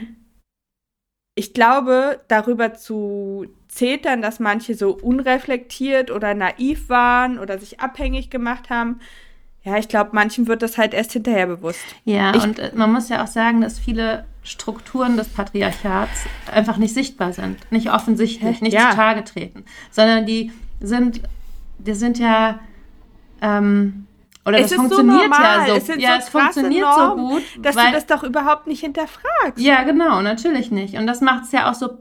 ich glaube, darüber zu zetern, dass manche so unreflektiert oder naiv waren oder sich abhängig gemacht haben, ja, ich glaube, manchen wird das halt erst hinterher bewusst. Ja, Ich- und äh, man muss ja auch sagen, dass viele Strukturen des Patriarchats einfach nicht sichtbar sind, nicht offensichtlich, nicht Ja. zutage treten, sondern die sind, die sind ja, ähm, oder Es das ist so funktioniert normal, ja so, es sind ja, so es funktioniert Normen, so gut, Dass weil, du das doch überhaupt nicht hinterfragst. ja, genau, natürlich nicht. Und das macht es ja auch so,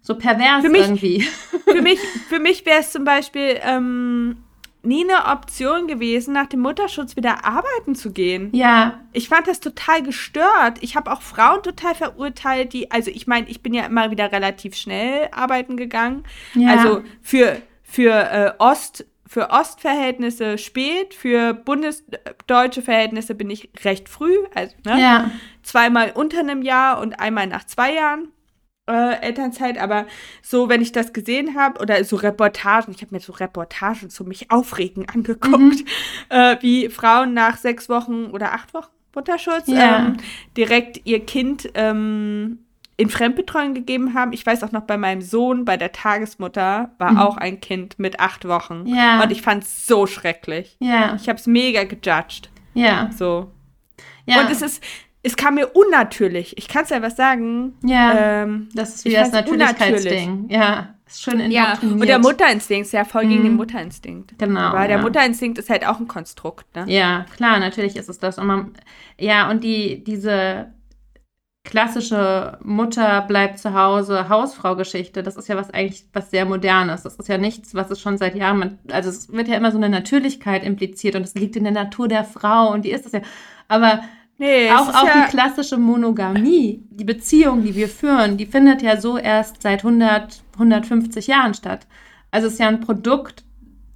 so pervers Für mich- irgendwie. Für mich, für mich wäre es zum Beispiel ähm, nie eine Option gewesen, nach dem Mutterschutz wieder arbeiten zu gehen. Ja, Ich fand das total gestört. Ich habe auch Frauen total verurteilt, die, also ich meine, ich bin ja immer wieder relativ schnell arbeiten gegangen. ja. Also für, für äh, Ost, für Ostverhältnisse spät, für bundesdeutsche Verhältnisse bin ich recht früh, also ne? ja, zweimal unter einem Jahr und einmal nach zwei Jahren äh, Elternzeit. Aber so, wenn ich das gesehen habe, oder so Reportagen, ich habe mir so Reportagen zu mich aufregen angeguckt, Mhm. äh, wie Frauen nach sechs Wochen oder acht Wochen Mutterschutz Ja. ähm, direkt ihr Kind ähm, in Fremdbetreuung gegeben haben. Ich weiß auch noch bei meinem Sohn, bei der Tagesmutter, war Mhm. auch ein Kind mit acht Wochen. Ja. Und ich fand es so schrecklich. ja, Ich habe es mega gejudged. ja, So. ja. Und es ist, es kam mir unnatürlich. Ich kann es einfach sagen. ja. Ähm, das ist wie das Natürlichkeitsding. Ja, ist schön ja, und der Mutterinstinkt ist ja voll gegen Mhm. den Mutterinstinkt. Genau. Aber der ja. Mutterinstinkt ist halt auch ein Konstrukt, ne? Ja, klar, natürlich ist es das. Und man, ja, und die, diese klassische Mutter bleibt zu Hause, Hausfrau-Geschichte, das ist ja was eigentlich was sehr Modernes. Das ist ja nichts, was es schon seit Jahren, man, also es wird ja immer so eine Natürlichkeit impliziert und es liegt in der Natur der Frau und die ist es ja. Aber Nee, auch, auch ja, die klassische Monogamie, die Beziehung, die wir führen, die findet ja so erst seit 100, 150 Jahren statt. Also es ist ja ein Produkt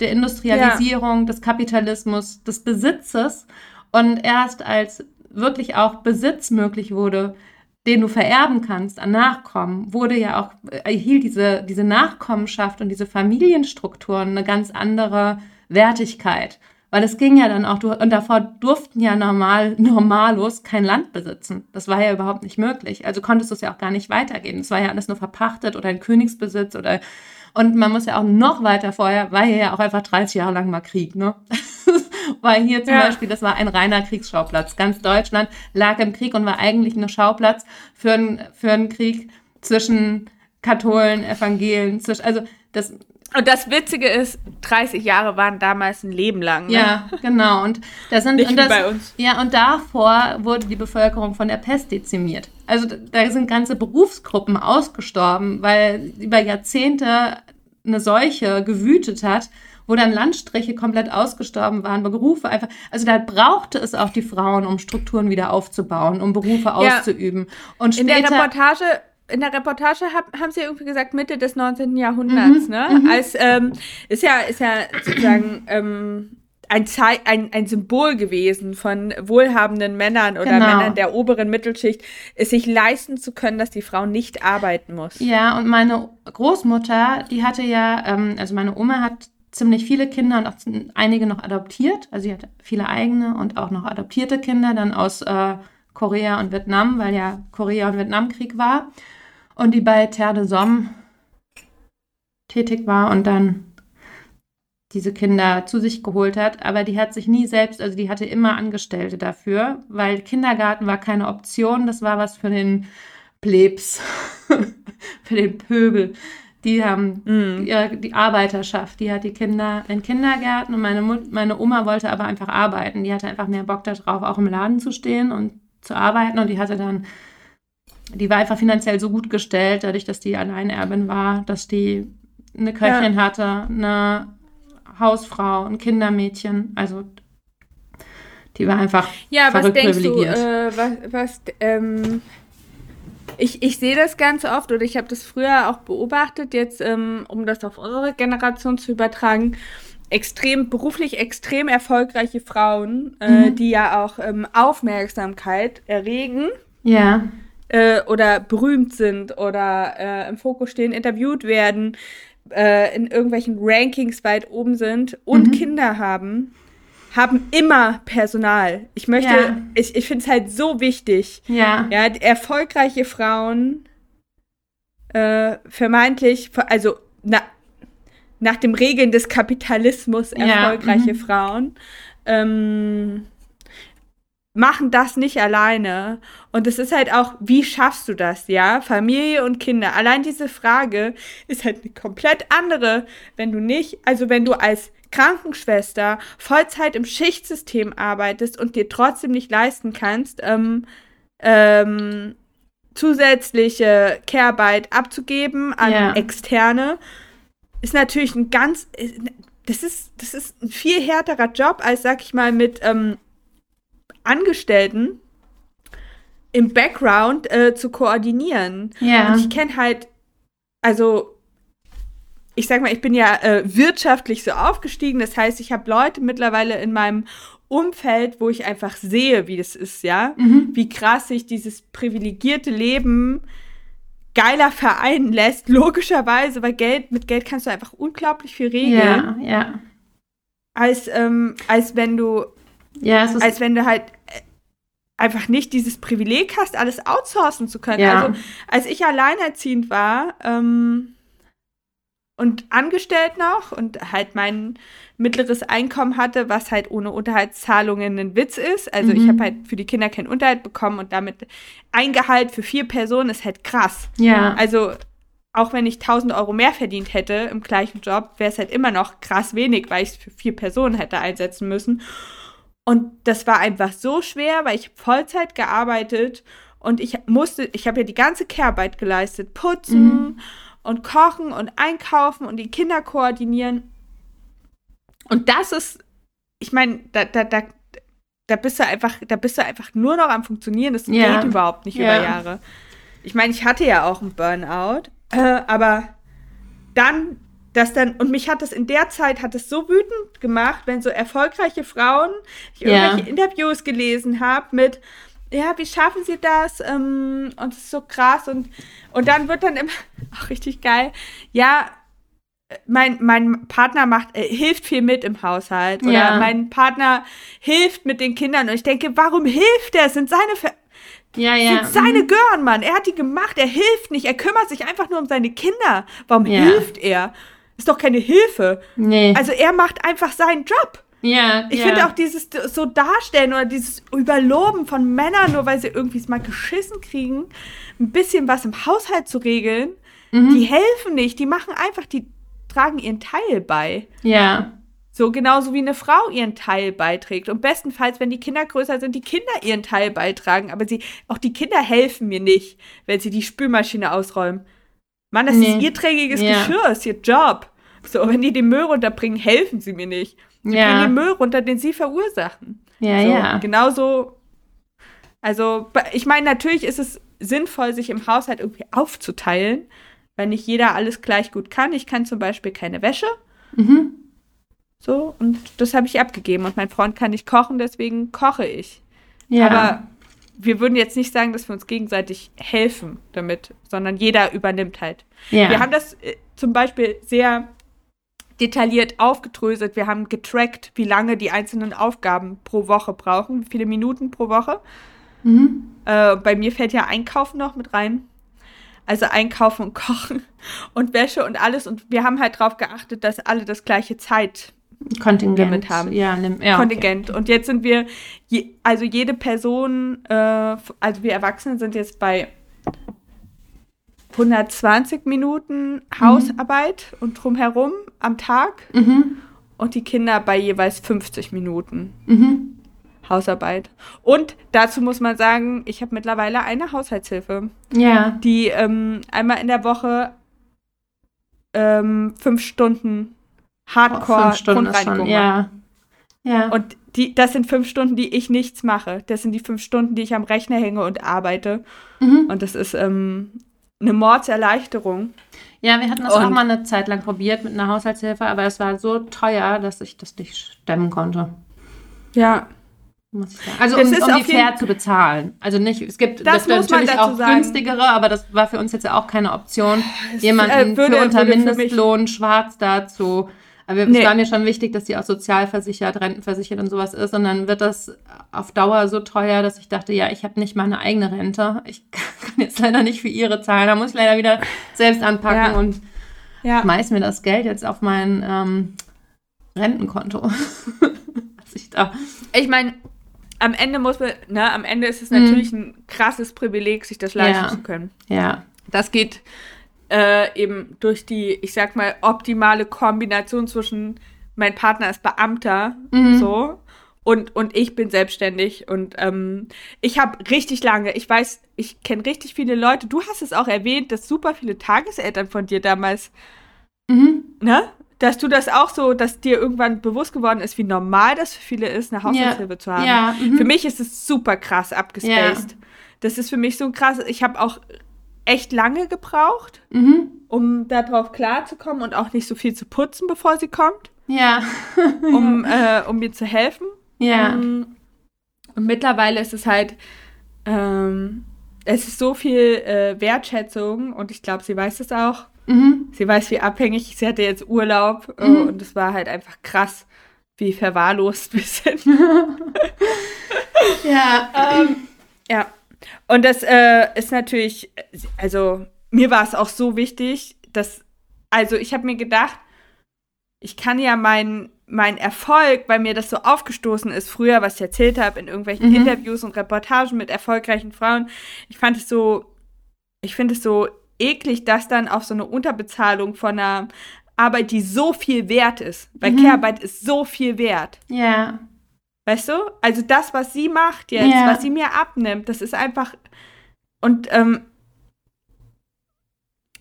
der Industrialisierung, des Kapitalismus, des Besitzes. Und erst als wirklich auch Besitz möglich wurde, den du vererben kannst an Nachkommen, wurde ja auch, erhielt diese, diese Nachkommenschaft und diese Familienstrukturen eine ganz andere Wertigkeit. Weil es ging ja dann auch, und davor durften ja normal, normalos kein Land besitzen. Das war ja überhaupt nicht möglich. Also konntest du es ja auch gar nicht weitergeben. Es war ja alles nur verpachtet oder ein Königsbesitz oder, und man muss ja auch noch weiter vorher, war hier ja auch einfach 30 Jahre lang mal Krieg, ne? Weil hier zum Ja. Beispiel, das war ein reiner Kriegsschauplatz. Ganz Deutschland lag im Krieg und war eigentlich ein Schauplatz für, einen- für einen Krieg zwischen Katholen, Evangelien, zwischen, also das, und das Witzige ist, 30 Jahre waren damals ein Leben lang. Ne? Ja, genau. Und das sind Nicht und das, bei uns. Ja, und davor wurde die Bevölkerung von der Pest dezimiert. Also da- sind ganze Berufsgruppen ausgestorben, weil über Jahrzehnte eine Seuche gewütet hat, wo dann Landstriche komplett ausgestorben waren, Berufe einfach. Also da brauchte es auch die Frauen, um Strukturen wieder aufzubauen, um Berufe auszuüben. Und In der später Reportage, in der Reportage hab, haben sie irgendwie gesagt, Mitte des 19. Mhm, Jahrhunderts, ne? Als, ähm, ist ja, ist ja sozusagen ähm, ein, Zei ein, ein Symbol gewesen von wohlhabenden Männern oder Genau. Männern der oberen Mittelschicht, es sich leisten zu können, dass die Frau nicht arbeiten muss. Ja, und meine Großmutter, die hatte ja, ähm, also meine Oma hat ziemlich viele Kinder und auch einige noch adoptiert. Also sie hat viele eigene und auch noch adoptierte Kinder dann aus äh, Korea und Vietnam, weil ja Korea- und Vietnamkrieg war. Und die bei Terre de Somme tätig war und dann diese Kinder zu sich geholt hat. Aber die hat sich nie selbst, also die hatte immer Angestellte dafür, weil Kindergarten war keine Option. Das war was für den Plebs, für den Pöbel. Die haben Mhm. ihre, die Arbeiterschaft, die hat die Kinder in Kindergärten und meine, Mut, meine Oma wollte aber einfach arbeiten. Die hatte einfach mehr Bock darauf, auch im Laden zu stehen und zu arbeiten und die hatte dann die war einfach finanziell so gut gestellt, dadurch, dass die Alleinerbin war, dass die eine Köchin ja. hatte, eine Hausfrau, ein Kindermädchen. Also die war einfach ja, verrückt was denkst privilegiert. Du, äh, was, was ähm, ich, ich sehe das ganz oft oder ich habe das früher auch beobachtet, jetzt ähm, um das auf unsere Generation zu übertragen extrem beruflich extrem erfolgreiche Frauen, äh, mhm. die ja auch ähm, Aufmerksamkeit erregen. Ja. Äh, oder berühmt sind oder äh, im Fokus stehen, interviewt werden, äh, in irgendwelchen Rankings weit oben sind und mhm. Kinder haben, haben immer Personal. Ich möchte, ja. ich, ich finde es halt so wichtig. Ja. Ja, erfolgreiche Frauen, äh, vermeintlich, also na, nach den Regeln des Kapitalismus erfolgreiche ja. mhm. Frauen, ähm, machen das nicht alleine. Und es ist halt auch, wie schaffst du das, ja? Familie und Kinder. Allein diese Frage ist halt eine komplett andere, wenn du nicht, also wenn du als Krankenschwester Vollzeit im Schichtsystem arbeitest und dir trotzdem nicht leisten kannst, ähm, ähm, zusätzliche Care-Arbeit abzugeben an ja. Externe, ist natürlich ein ganz, das ist, das ist ein viel härterer Job als, sag ich mal, mit ähm, Angestellten im Background äh, zu koordinieren. Ja. Und ich kenne halt, also ich sag mal, ich bin ja äh, wirtschaftlich so aufgestiegen. Das heißt, ich habe Leute mittlerweile in meinem Umfeld, wo ich einfach sehe, wie das ist, ja, mhm. wie krass sich dieses privilegierte Leben geiler vereinen lässt, logischerweise, weil Geld, mit Geld kannst du einfach unglaublich viel regeln. Ja, ja. Als, ähm, als wenn du ja, es ist als wenn du halt äh, einfach nicht dieses Privileg hast, alles outsourcen zu können. Ja. Also als ich alleinerziehend war ähm, und angestellt noch und halt mein mittleres Einkommen hatte, was halt ohne Unterhaltszahlungen ein Witz ist. Also mhm. ich habe halt für die Kinder keinen Unterhalt bekommen und damit ein Gehalt für vier Personen ist halt krass. Ja. Also auch wenn ich 1000 Euro mehr verdient hätte im gleichen Job, wäre es halt immer noch krass wenig, weil ich es für vier Personen hätte einsetzen müssen. Und das war einfach so schwer, weil ich Vollzeit gearbeitet und ich musste, ich habe ja die ganze Kehrarbeit geleistet, putzen mhm. und kochen und einkaufen und die Kinder koordinieren. Und das ist, ich meine, da, da, da, da bist du einfach, da bist du einfach nur noch am Funktionieren. Das ja. geht überhaupt nicht ja. über Jahre. Ich meine, ich hatte ja auch einen Burnout, äh, aber dann das dann, und mich hat das in der Zeit, hat es so wütend gemacht, wenn so erfolgreiche Frauen, ich ja. irgendwelche Interviews gelesen habe mit, ja, wie schaffen sie das? Ähm, und es ist so krass. Und, und dann wird dann immer, auch richtig geil, ja, mein, mein Partner macht, äh, hilft viel mit im Haushalt. Oder ja. mein Partner hilft mit den Kindern. Und ich denke, warum hilft er? Es sind seine Ver ja, ja. Sind seine mhm. Gören, Mann. Er hat die gemacht. Er hilft nicht. Er kümmert sich einfach nur um seine Kinder. Warum ja. hilft er? Ist doch keine Hilfe. Nee. Also er macht einfach seinen Job. Ja. Ich ja. finde auch dieses so Darstellen oder dieses Überloben von Männern, nur weil sie irgendwie es mal geschissen kriegen, ein bisschen was im Haushalt zu regeln, mhm. die helfen nicht. Die machen einfach, die tragen ihren Teil bei. Ja. So genauso wie eine Frau ihren Teil beiträgt. Und bestenfalls, wenn die Kinder größer sind, die Kinder ihren Teil beitragen. Aber sie, auch die Kinder helfen mir nicht, wenn sie die Spülmaschine ausräumen. Mann, das nee. ist ihr trägiges ja. Geschirr, ist ihr Job. So, wenn die den Müll runterbringen, helfen sie mir nicht. Sie ja. bringen den Müll runter, den sie verursachen. Ja, so, ja. Genauso. Also, ich meine, natürlich ist es sinnvoll, sich im Haushalt irgendwie aufzuteilen, weil nicht jeder alles gleich gut kann. Ich kann zum Beispiel keine Wäsche. Mhm. So, und das habe ich abgegeben. Und mein Freund kann nicht kochen, deswegen koche ich. Ja. Aber wir würden jetzt nicht sagen, dass wir uns gegenseitig helfen damit, sondern jeder übernimmt halt. Ja. Wir haben das äh, zum Beispiel sehr detailliert aufgedröselt. Wir haben getrackt, wie lange die einzelnen Aufgaben pro Woche brauchen, wie viele Minuten pro Woche. Mhm. Äh, bei mir fällt ja Einkaufen noch mit rein. Also Einkaufen und Kochen und Wäsche und alles. Und wir haben halt darauf geachtet, dass alle das gleiche Zeit Kontingent haben. Ja, nimm, ja, Kontingent. Okay. Und jetzt sind wir, je, also jede Person, äh, also wir Erwachsene sind jetzt bei 120 Minuten Hausarbeit mhm. und drumherum am Tag mhm. und die Kinder bei jeweils 50 Minuten. Mhm. Hausarbeit. Und dazu muss man sagen, ich habe mittlerweile eine Haushaltshilfe, Ja. die ähm, einmal in der Woche ähm, fünf Stunden Hardcore Fünf Stunden schon, ja. Ja. Und die, das sind fünf Stunden, die ich nichts mache. Das sind die fünf Stunden, die ich am Rechner hänge und arbeite. mhm. Und das ist ähm, eine Mordserleichterung. ja, wir hatten das auch Und- mal eine Zeit lang probiert mit einer Haushaltshilfe, aber es war so teuer, dass ich das nicht stemmen konnte. Ja. Also Das um, ist um die fair zu bezahlen. Also nicht, es gibt Das muss man natürlich dazu auch sagen. günstigere, aber das war für uns jetzt ja auch keine Option, jemanden äh, würde- für unter Mindestlohn schwarz dazu. Aber Nee. es war mir schon wichtig, dass die auch sozialversichert, rentenversichert und sowas ist. Und dann wird das auf Dauer so teuer, dass ich dachte, ja, ich habe nicht mal eine eigene Rente. Ich kann jetzt leider nicht für ihre zahlen. Da muss ich leider wieder selbst anpacken Ja. und Ja. schmeiß mir das Geld jetzt auf mein ähm, Rentenkonto. Ich da. Ich meine, am Ende muss man, ne, am Ende ist es Mhm. natürlich ein krasses Privileg, sich das leisten Ja. zu können. Ja. Das geht äh, eben durch die, ich sag mal, optimale Kombination zwischen mein Partner ist Beamter, Mhm. so, und, und ich bin selbstständig. Und ähm, ich habe richtig lange, ich weiß, ich kenne richtig viele Leute, du hast es auch erwähnt, dass super viele Tageseltern von dir damals, Mhm. ne? Dass du das auch so, dass dir irgendwann bewusst geworden ist, wie normal das für viele ist, eine Haushaltshilfe zu haben. Ja. Mhm. Für mich ist es super krass abgespaced. Das ist für mich so krass. Ich habe auch echt lange gebraucht, Mhm. um darauf klarzukommen und auch nicht so viel zu putzen, bevor sie kommt, Ja. um, äh, um mir zu helfen. Ja. Ähm, Und mittlerweile ist es halt, ähm, es ist so viel äh, Wertschätzung und ich glaube, sie weiß es auch. Mhm. Sie weiß, wie abhängig, sie hatte jetzt Urlaub äh, Mhm. und es war halt einfach krass, wie verwahrlost wir sind. Ja. Ähm, ja. Und das äh, ist natürlich, also mir war es auch so wichtig, dass, also ich habe mir gedacht, ich kann ja meinen mein Erfolg, weil mir das so aufgestoßen ist, früher, was ich erzählt habe, in irgendwelchen Mhm. Interviews und Reportagen mit erfolgreichen Frauen, ich fand es so, ich finde es so eklig, dass dann auf so eine Unterbezahlung von einer Arbeit, die so viel wert ist, weil Mhm. Care-Arbeit ist so viel wert. Ja. Weißt du? Also das, was sie macht jetzt, Ja. was sie mir abnimmt, das ist einfach. Und ähm,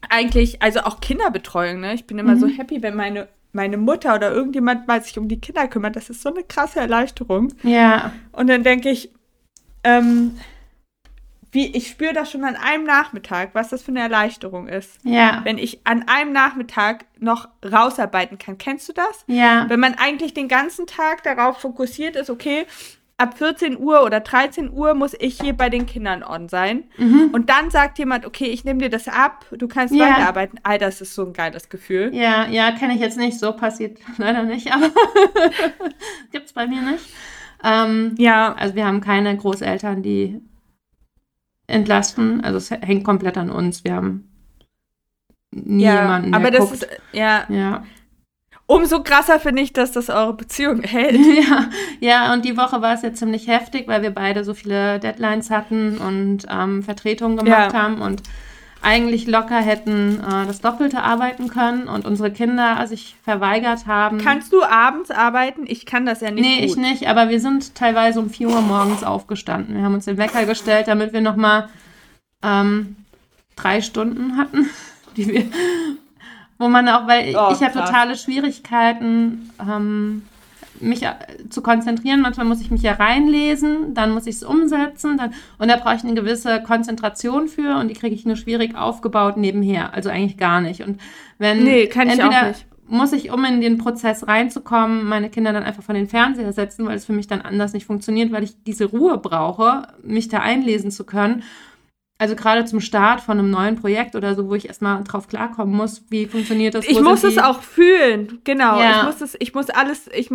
eigentlich, also auch Kinderbetreuung, ne? Ich bin immer Mhm. so happy, wenn meine, meine Mutter oder irgendjemand mal sich um die Kinder kümmert. Das ist so eine krasse Erleichterung. Ja. Und dann denke ich, ähm, wie, ich spüre das schon an einem Nachmittag, was das für eine Erleichterung ist. Ja. Wenn ich an einem Nachmittag noch rausarbeiten kann. Kennst du das? Ja. Wenn man eigentlich den ganzen Tag darauf fokussiert ist, okay, ab 14 Uhr oder 13 Uhr muss ich hier bei den Kindern on sein. Mhm. Und dann sagt jemand, okay, ich nehme dir das ab, du kannst Ja. weiterarbeiten. Alter, das ist so ein geiles Gefühl. Ja, ja, kenne ich jetzt nicht. So passiert leider nicht, aber gibt's bei mir nicht. Ähm, Ja, also wir haben keine Großeltern, die entlasten. Also es hängt komplett an uns. Wir haben nie ja. aber das guckt. ist, ja, ja. umso krasser finde ich, dass das eure Beziehung hält. ja, ja, und die Woche war es ja ziemlich heftig, weil wir beide so viele Deadlines hatten und ähm, Vertretungen gemacht Ja. haben und eigentlich locker hätten äh, das Doppelte arbeiten können und unsere Kinder sich verweigert haben. Kannst du abends arbeiten? Ich kann das ja nicht nee, gut. ich nicht, aber wir sind teilweise um 4 Uhr morgens aufgestanden. Wir haben uns den Wecker gestellt, damit wir nochmal ähm, drei Stunden hatten, die wir, wo man auch, weil Oh, ich habe totale Schwierigkeiten, ähm, mich äh, zu konzentrieren. Manchmal muss ich mich ja reinlesen, dann muss ich es umsetzen, dann, und da brauche ich eine gewisse Konzentration für und die kriege ich nur schwierig aufgebaut nebenher. Also eigentlich gar nicht. Und wenn Nee, kann ich auch nicht. muss ich, um in den Prozess reinzukommen, meine Kinder dann einfach von den Fernseher setzen, weil es für mich dann anders nicht funktioniert, weil ich diese Ruhe brauche, mich da einlesen zu können. Also gerade zum Start von einem neuen Projekt oder so, wo ich erstmal drauf klarkommen muss, wie funktioniert das? Ich muss es auch fühlen, genau. Ja. Ich muss es, ich muss alles, ich,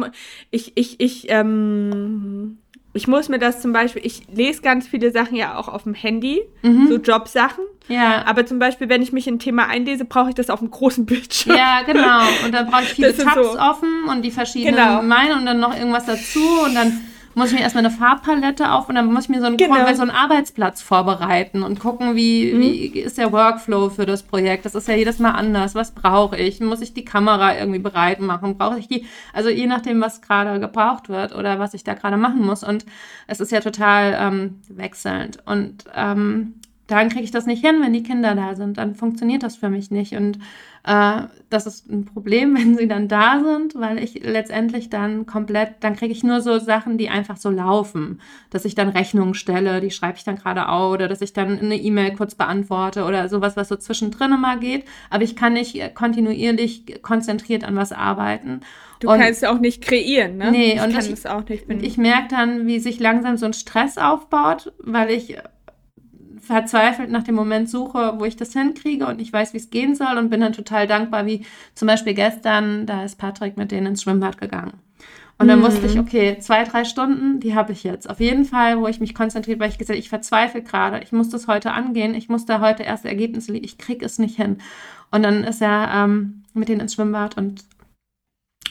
ich, ich, ich, ähm, ich muss mir das zum Beispiel, ich lese ganz viele Sachen ja auch auf dem Handy, Mhm. so Jobsachen. ja. Aber zum Beispiel, wenn ich mich in ein Thema einlese, brauche ich das auf einem großen Bildschirm. Ja, genau. Und dann brauche ich viele Tabs so. offen und die verschiedenen Genau. Meinungen und dann noch irgendwas dazu und dann muss ich mir erstmal eine Farbpalette auf und dann muss ich mir so einen, Genau. so einen Arbeitsplatz vorbereiten und gucken, wie, Mhm. wie ist der Workflow für das Projekt. Das ist ja jedes Mal anders. Was brauche ich? Muss ich die Kamera irgendwie bereit machen? Brauche ich die? Also je nachdem, was gerade gebraucht wird oder was ich da gerade machen muss. Und es ist ja total ähm, wechselnd. Und ähm, dann kriege ich das nicht hin, wenn die Kinder da sind. Dann funktioniert das für mich nicht. Und äh, das ist ein Problem, wenn sie dann da sind, weil ich letztendlich dann komplett, dann kriege ich nur so Sachen, die einfach so laufen. Dass ich dann Rechnungen stelle, die schreibe ich dann gerade auch, oder dass ich dann eine E-Mail kurz beantworte oder sowas, was so zwischendrin mal geht. Aber ich kann nicht kontinuierlich konzentriert an was arbeiten. Du Und- kannst auch nicht kreieren, ne? Nee, ich und kann ich- das auch nicht. Bin ich merke dann, wie sich langsam so ein Stress aufbaut, weil ich verzweifelt nach dem Moment suche, wo ich das hinkriege und ich weiß, wie es gehen soll und bin dann total dankbar, wie zum Beispiel gestern, da ist Patrick mit denen ins Schwimmbad gegangen. Und dann Mhm. wusste ich, okay, zwei, drei Stunden, die habe ich jetzt. Auf jeden Fall, wo ich mich konzentriere, weil ich gesagt ich verzweifle gerade. Ich muss das heute angehen. Ich muss da heute erste Ergebnisse liefern. Ich kriege es nicht hin. Und dann ist er ähm, mit denen ins Schwimmbad und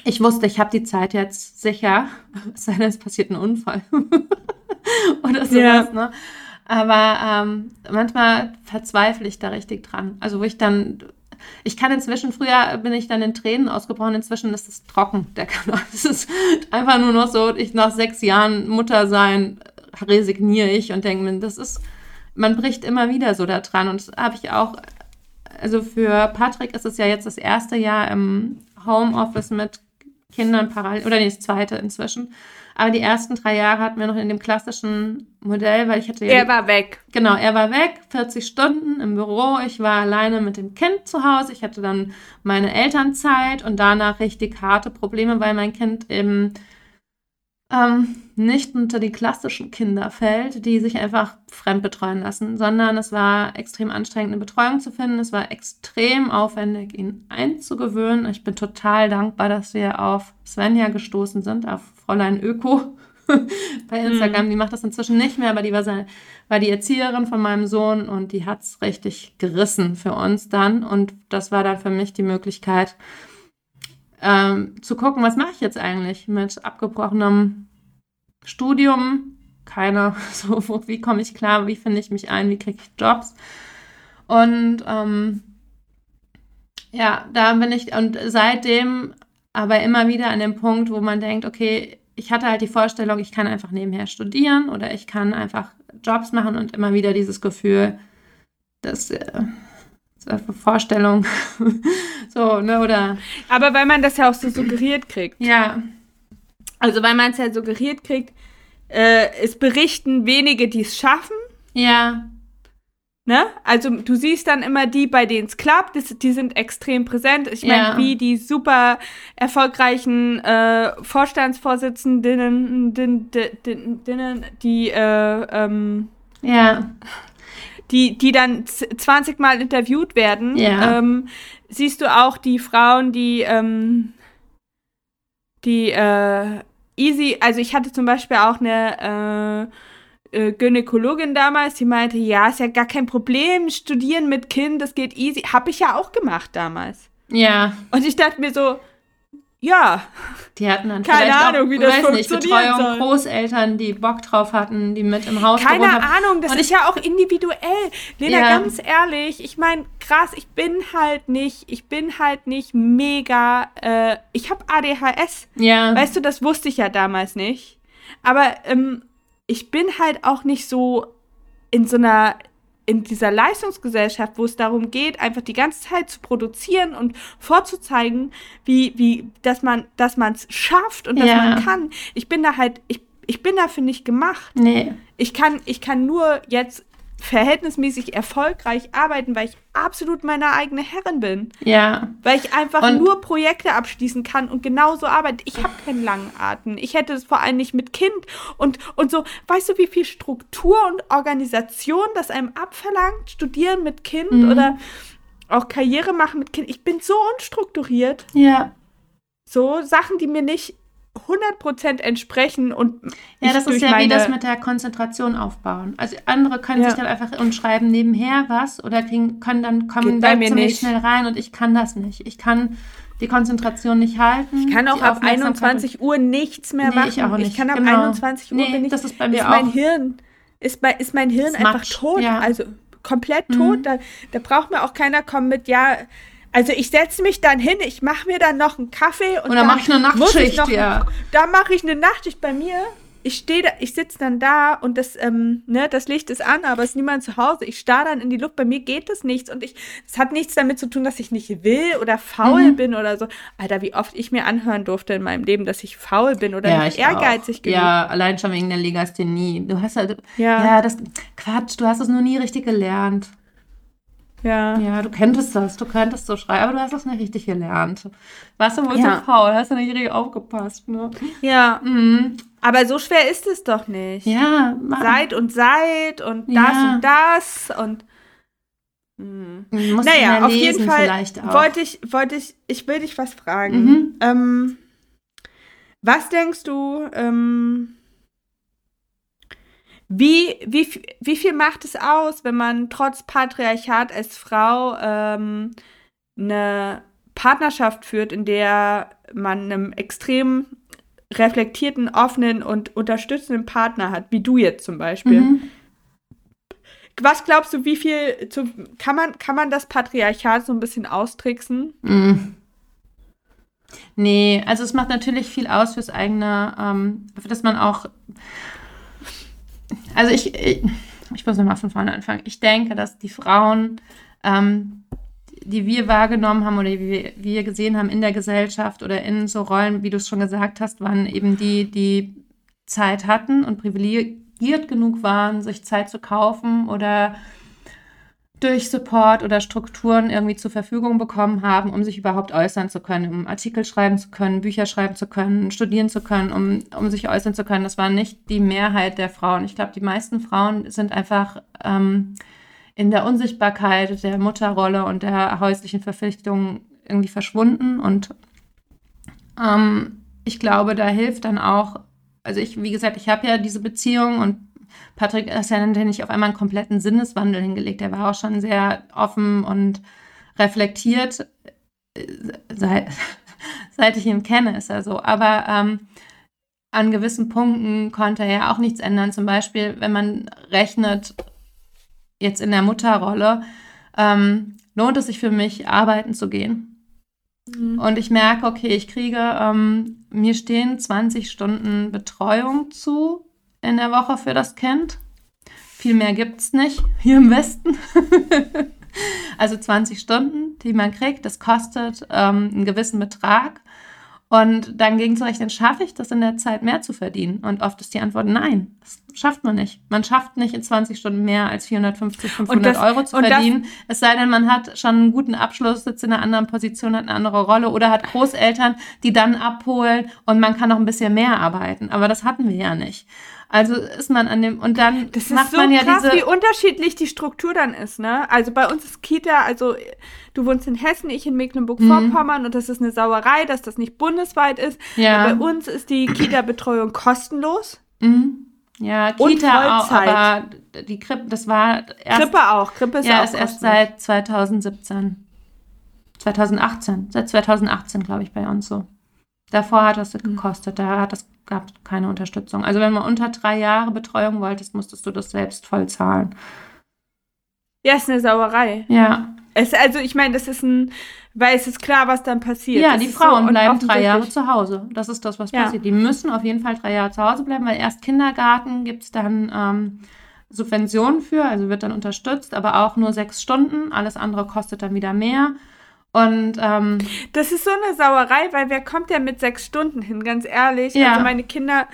ich wusste, ich habe die Zeit jetzt sicher. Es sei denn, es passiert ein Unfall. Oder sowas, Ja. ne? Aber ähm, manchmal verzweifle ich da richtig dran. Also wo ich dann, ich kann inzwischen, früher bin ich dann in Tränen ausgebrochen, inzwischen ist es trocken, der Kanal. Es ist einfach nur noch so, ich nach sechs Jahren Mutter sein, resigniere ich und denke mir, das ist, man bricht immer wieder so da dran. Und das habe ich auch, also für Patrick ist es ja jetzt das erste Jahr im Homeoffice mit Kindern parallel, oder nee, das zweite inzwischen. Aber die ersten drei Jahre hatten wir noch in dem klassischen Modell, weil ich hatte ja er war weg. Genau, er war weg, 40 Stunden im Büro. Ich war alleine mit dem Kind zu Hause. Ich hatte dann meine Elternzeit und danach richtig harte Probleme, weil mein Kind eben ähm, nicht unter die klassischen Kinder fällt, die sich einfach fremd betreuen lassen, sondern es war extrem anstrengend, eine Betreuung zu finden. Es war extrem aufwendig, ihn einzugewöhnen. Ich bin total dankbar, dass wir auf Svenja gestoßen sind, auf Fräulein Öko bei Instagram. Die macht das inzwischen nicht mehr, aber die war, seine, war die Erzieherin von meinem Sohn und die hat es richtig gerissen für uns dann. Und das war dann für mich die Möglichkeit, ähm, zu gucken, was mache ich jetzt eigentlich mit abgebrochenem Studium? Keine, so, wo, wie komme ich klar, wie finde ich mich ein, wie kriege ich Jobs? Und ähm, ja, da bin ich, und seitdem aber immer wieder an dem Punkt, wo man denkt, okay, ich hatte halt die Vorstellung, ich kann einfach nebenher studieren oder ich kann einfach Jobs machen und immer wieder dieses Gefühl, dass äh, das eine Vorstellung, so, ne, oder Aber weil man das ja auch so suggeriert kriegt. ja, Also weil man es ja suggeriert kriegt, äh, es berichten wenige, die es schaffen. ja, Ne? Also du siehst dann immer die, bei denen es klappt, das, die sind extrem präsent. Ich meine, Ja. wie die super erfolgreichen äh, Vorstandsvorsitzenden, din, din, din, die, äh, ähm, ja, die, die dann z- 20 Mal interviewt werden, Ja. ähm, siehst du auch die Frauen, die, ähm, die äh, easy, also ich hatte zum Beispiel auch eine äh, Gynäkologin damals, die meinte, ja, ist ja gar kein Problem, studieren mit Kind, das geht easy. Hab ich ja auch gemacht damals. ja. Und ich dachte mir so, ja, Die hatten dann Keine vielleicht Ahnung, auch, wie das weiß nicht, Betreuung, soll. Großeltern, die Bock drauf hatten, die mit im Haus keine. Ahnung, das Und ist ja auch individuell. Lena, Ja. ganz ehrlich, ich meine, krass, ich bin halt nicht, ich bin halt nicht mega, äh, ich habe ADHS. Ja, Weißt du, das wusste ich ja damals nicht. Aber ähm, ich bin halt auch nicht so in so einer, in dieser Leistungsgesellschaft, wo es darum geht, einfach die ganze Zeit zu produzieren und vorzuzeigen, wie, wie, dass man, dass man es schafft und dass Ja. man kann. Ich bin da halt, ich, ich bin dafür nicht gemacht. nee, Ich kann, ich kann nur jetzt verhältnismäßig erfolgreich arbeiten, weil ich absolut meine eigene Herrin bin. ja, Weil ich einfach Und- nur Projekte abschließen kann und genauso arbeite. Ich habe keinen langen Atem. Ich hätte es vor allem nicht mit Kind und, und so. Weißt du, wie viel Struktur und Organisation das einem abverlangt? Studieren mit Kind Mhm. oder auch Karriere machen mit Kind. Ich bin so unstrukturiert. ja. So Sachen, die mir nicht 100% entsprechen und Ja, ich das ist ja wie meine- das mit der Konzentration aufbauen. Also andere können Ja. sich dann einfach und schreiben nebenher was oder kriegen, können dann kommen Geht bei da mir ziemlich nicht. schnell rein und ich kann das nicht. Ich kann die Konzentration nicht halten. Ich kann auch ab Aufmerksamkeit 21 Uhr nichts mehr Nee, machen. ich auch nicht. kann ab Genau. 21 Uhr Nee, bin ich, das ist bei mir mein auch. Hirn ist, bei, ist mein Hirn Ist einfach tot, ja. Mhm. also komplett tot. Da, da braucht mir auch keiner kommen mit ja. Also ich setze mich dann hin, ich mache mir dann noch einen Kaffee und Und dann mach ich eine Nachtschicht, noch, ja. Da mache ich eine Nachtschicht bei mir. Ich stehe da, ich sitze dann da und das, ähm, ne, das Licht ist an, aber es ist niemand zu Hause. Ich starre dann in die Luft. Bei mir geht das nichts und ich, es hat nichts damit zu tun, dass ich nicht will oder faul Mhm. bin oder so. Alter, wie oft ich mir anhören durfte in meinem Leben, dass ich faul bin oder nicht ich ehrgeizig auch. genug. Ja, allein schon wegen der Legasthenie. Du hast halt, Ja. ja, das, Quatsch, du hast es nur nie richtig gelernt. Ja. Ja, du könntest das, du könntest so schreiben, aber du hast es nicht richtig gelernt. Warst du wohl Ja. so faul, hast du nicht richtig aufgepasst, ne? ja. Mhm. Aber so schwer ist es doch nicht. Ja, Mann. Seit und seit und das Ja. und das und. Hm. Naja, auf jeden Fall wollte ich, wollte ich, ich will dich was fragen. Mhm. Ähm, was denkst du, ähm, wie, wie, wie viel macht es aus, wenn man trotz Patriarchat als Frau ähm, eine Partnerschaft führt, in der man einem extrem reflektierten, offenen und unterstützenden Partner hat, wie du jetzt zum Beispiel? Mhm. Was glaubst du, wie viel zu, kann man kann man das Patriarchat so ein bisschen austricksen? Mm. Nee, also es macht natürlich viel aus fürs eigene, ähm, dass man auch. Also ich, ich, ich muss nochmal von vorne anfangen. Ich denke, dass die Frauen, ähm, die wir wahrgenommen haben oder die wir, gesehen haben in der Gesellschaft oder in so Rollen, wie du es schon gesagt hast, waren eben die, die Zeit hatten und privilegiert genug waren, sich Zeit zu kaufen oder durch Support oder Strukturen irgendwie zur Verfügung bekommen haben, um sich überhaupt äußern zu können, um Artikel schreiben zu können, Bücher schreiben zu können, studieren zu können, um, um sich äußern zu können. Das war nicht die Mehrheit der Frauen. Ich glaube, die meisten Frauen sind einfach ähm, in der Unsichtbarkeit der Mutterrolle und der häuslichen Verpflichtung irgendwie verschwunden. Und ähm, ich glaube, da hilft dann auch, also ich, wie gesagt, ich habe ja diese Beziehung und Patrick ist ja dann nicht auf einmal einen kompletten Sinneswandel hingelegt. Er war auch schon sehr offen und reflektiert, äh, seit, seit ich ihn kenne, ist er so. Aber ähm, an gewissen Punkten konnte er ja auch nichts ändern. Zum Beispiel, wenn man rechnet, jetzt in der Mutterrolle, ähm, lohnt es sich für mich, arbeiten zu gehen. Und ich merke, okay, ich kriege, ähm, mir stehen 20 Stunden Betreuung zu in der Woche für das Kind. Viel mehr gibt es nicht hier im Westen. also 20 Stunden, die man kriegt, das kostet ähm, einen gewissen Betrag. Und dann gegenzurechnen, schaffe ich das in der Zeit mehr zu verdienen? Und oft ist die Antwort nein, das schafft man nicht. Man schafft nicht in 20 Stunden mehr als 450, 500 das- Euro zu und das- verdienen. es sei denn, man hat schon einen guten Abschluss, sitzt in einer anderen Position, hat eine andere Rolle oder hat Großeltern, die dann abholen und man kann noch ein bisschen mehr arbeiten. Aber das hatten wir ja nicht. Also ist man an dem, und dann Das ist macht so man ja krass, diese. wie unterschiedlich die Struktur dann ist, ne? Also bei uns ist Kita, also du wohnst in Hessen, ich in Mecklenburg-Vorpommern und das ist eine Sauerei, dass das nicht bundesweit ist. Mhm. Ja. Bei uns ist die Kita-Betreuung kostenlos. Mhm. Ja, Und Kita auch, Vollzeit. aber die Krippe, das war erst, Krippe auch. Krippe ist ja, auch ist erst seit 2017. 2018. Seit 2018, glaube ich, bei uns so. Davor hat das Mhm. gekostet, da hat das, gab es keine Unterstützung. Also wenn man unter drei Jahre Betreuung wolltest, musstest du das selbst voll zahlen. Ja, ist eine Sauerei. Ja, Es, also ich meine, das ist ein, weil es ist klar, was dann passiert. ja Das die Frauen so bleiben drei Jahre zu Hause. Das ist das, was Ja. passiert. Die müssen auf jeden Fall drei Jahre zu Hause bleiben, weil erst Kindergarten gibt es dann ähm, Subventionen für, also wird dann unterstützt, aber auch nur sechs Stunden. Alles andere kostet dann wieder mehr. Und ähm, Das ist so eine Sauerei, weil wer kommt ja mit sechs Stunden hin, ganz ehrlich. Ja. Also meine Kinder,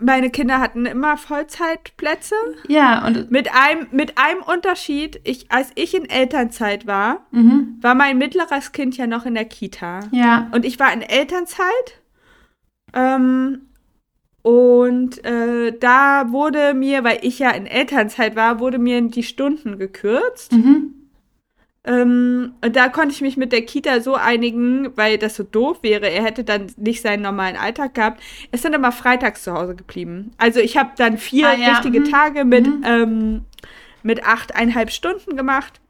meine Kinder hatten immer Vollzeitplätze. ja, und Mit einem, mit einem Unterschied, ich, als ich in Elternzeit war, mhm, war mein mittleres Kind ja noch in der Kita. ja, Und ich war in Elternzeit. Ähm, und äh, da wurde mir, weil ich ja in Elternzeit war, wurde mir die Stunden gekürzt. mhm, Ähm, und da konnte ich mich mit der Kita so einigen, weil das so doof wäre. Er hätte dann nicht seinen normalen Alltag gehabt. Er ist dann immer freitags zu Hause geblieben. Also ich habe dann vier Ah, ja, richtige mhm, Tage mit, mhm. ähm, mit achteinhalb Stunden gemacht.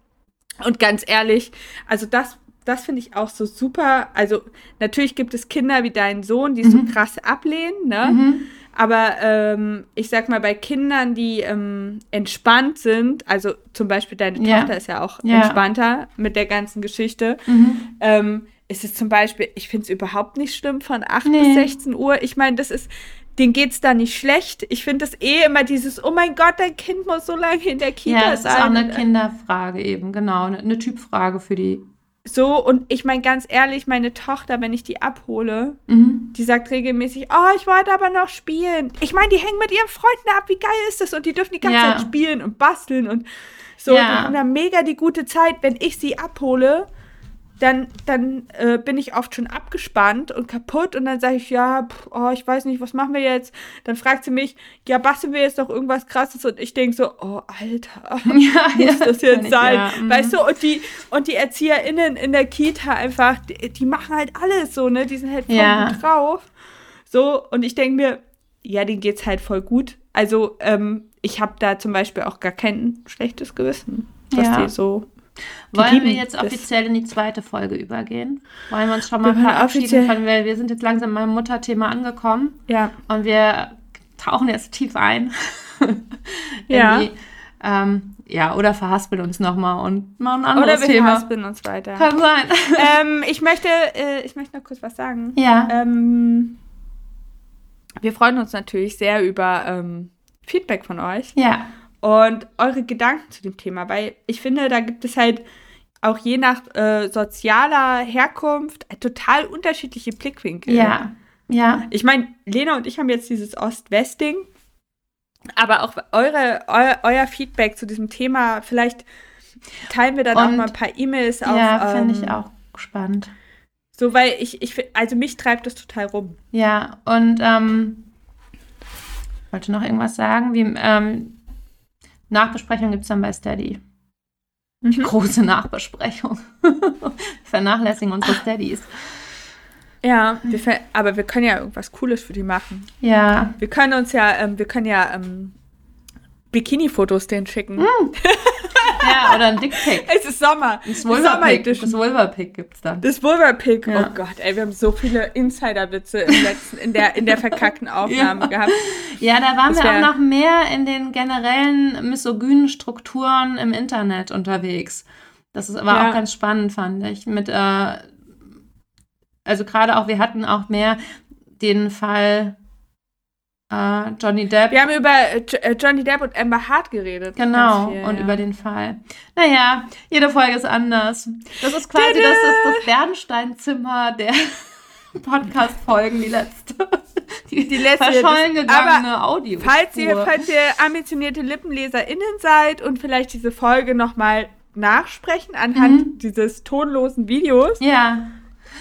Und ganz ehrlich, also das das finde ich auch so super. Also natürlich gibt es Kinder wie deinen Sohn, die Mhm. so krass ablehnen, ne? Aber ähm, ich sag mal, bei Kindern, die ähm, entspannt sind, also zum Beispiel deine Ja. Tochter ist ja auch Ja. entspannter mit der ganzen Geschichte, Mhm. ähm, ist es zum Beispiel, ich finde es überhaupt nicht schlimm von 8 Nee. bis 16 Uhr. Ich meine, das ist, denen geht's da nicht schlecht. Ich finde das eh immer dieses, oh mein Gott, dein Kind muss so lange in der Kita Ja, es ist sein. auch eine Kinderfrage eben, genau. Eine, eine Typfrage für die. So, und ich meine ganz ehrlich, meine Tochter, wenn ich die abhole, Mhm. die sagt regelmäßig, oh, ich wollte aber noch spielen. Ich meine, die hängen mit ihren Freunden ab, wie geil ist das? Und die dürfen die ganze Ja. Zeit spielen und basteln und so. Ja. Die haben da mega die gute Zeit. Wenn ich sie abhole, dann, dann äh, bin ich oft schon abgespannt und kaputt und dann sage ich, ja, pff, oh, ich weiß nicht, was machen wir jetzt? Dann fragt sie mich, ja, basteln wir jetzt noch irgendwas krasses? Und ich denke so, oh, Alter, Ja, muss das kenn jetzt sein? ja. Mhm. Weißt du, und die, und die ErzieherInnen in der Kita einfach, die, die machen halt alles so, ne? Die sind halt voll Ja. gut drauf. So, und ich denke mir, ja, denen geht's halt voll gut. Also, ähm, ich habe da zum Beispiel auch gar kein schlechtes Gewissen, dass Ja. die so. Wollen wir jetzt das. offiziell in die zweite Folge übergehen? Wollen wir uns schon mal verabschieden von, weil wir sind jetzt langsam beim Mutterthema angekommen Ja. und wir tauchen jetzt tief ein. in Ja. Die, ähm, ja, oder verhaspeln uns nochmal und machen ein anderes Oder wir Thema. verhaspeln uns weiter. Kann sein. ähm, ich möchte, äh, ich möchte noch kurz was sagen. ja. Ähm, wir freuen uns natürlich sehr über ähm, Feedback von euch. ja. Und eure Gedanken zu dem Thema, weil ich finde, da gibt es halt auch je nach äh, sozialer Herkunft total unterschiedliche Blickwinkel. Ja. Ja. Ich meine, Lena und ich haben jetzt dieses Ost-West-Ding, aber auch eure, eu, euer Feedback zu diesem Thema, vielleicht teilen wir dann auch Und- mal ein paar E-Mails auf. Ja, finde ich ähm, auch spannend. So, weil ich, ich, also mich treibt das total rum. Ja, und ähm, ich wollte noch irgendwas sagen. Wie, ähm, Nachbesprechung gibt es dann bei Steady. Mhm. Große Nachbesprechung. Vernachlässigen unsere Steadies. Ja, wir, aber wir können ja irgendwas Cooles für die machen. Ja. Wir können uns ja, ähm, wir können ja ähm, Bikini-Fotos denen schicken. Ja, oder ein Dickpick. Es ist Sommer. Das Vulva-Pick. Das es dann. Das Vulva-Pick. Ja. Oh Gott, ey, wir haben so viele Insider-Witze im letzten, in der, in der verkackten Aufnahme Ja. gehabt. Ja, da waren Das wir auch noch mehr in den generellen misogynen Strukturen im Internet unterwegs. Das ist aber Ja. auch ganz spannend, fand ich. Mit, äh, also gerade auch, wir hatten auch mehr den Fall äh, Johnny Depp. Wir haben über äh, äh, Johnny Depp und Amber Hart geredet. Genau, viel, und ja. über den Fall. Naja, jede Folge ist anders. Das ist quasi das, ist das Bernsteinzimmer der Podcast-Folgen, die letzte. Die, Die letzte, verschollen das- gegangene Audio. Falls ihr, falls ihr ambitionierte LippenleserInnen seid und vielleicht diese Folge nochmal nachsprechen anhand Mhm. dieses tonlosen Videos, Ja,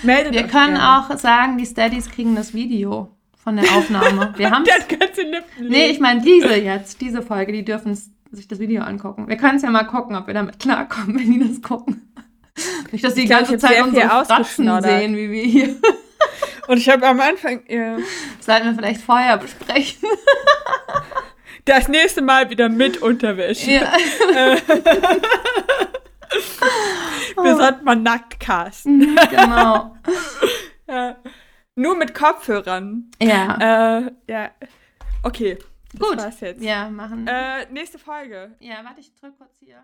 meldet wir können gerne. auch sagen, die Steadies kriegen das Video von der Aufnahme. Wir haben Das ganze Lippen. Nee, ich meine diese jetzt, diese Folge, die dürfen sich das Video angucken. Wir können es ja mal gucken, ob wir damit klarkommen, wenn die das gucken. Nicht, dass die Ich die ganze Zeit unsere Fratzen sehen, wie wir hier. Und ich habe am Anfang, ja, sollten wir vielleicht vorher besprechen. das nächste Mal wieder mit Unterwäsche. Ja. Wir sollten mal nackt casten. Mhm, genau. Ja. Nur mit Kopfhörern. Ja. Äh, ja. Okay. Das Gut. war's jetzt. Ja, machen. Äh, nächste Folge. ja, warte, ich drück kurz hier.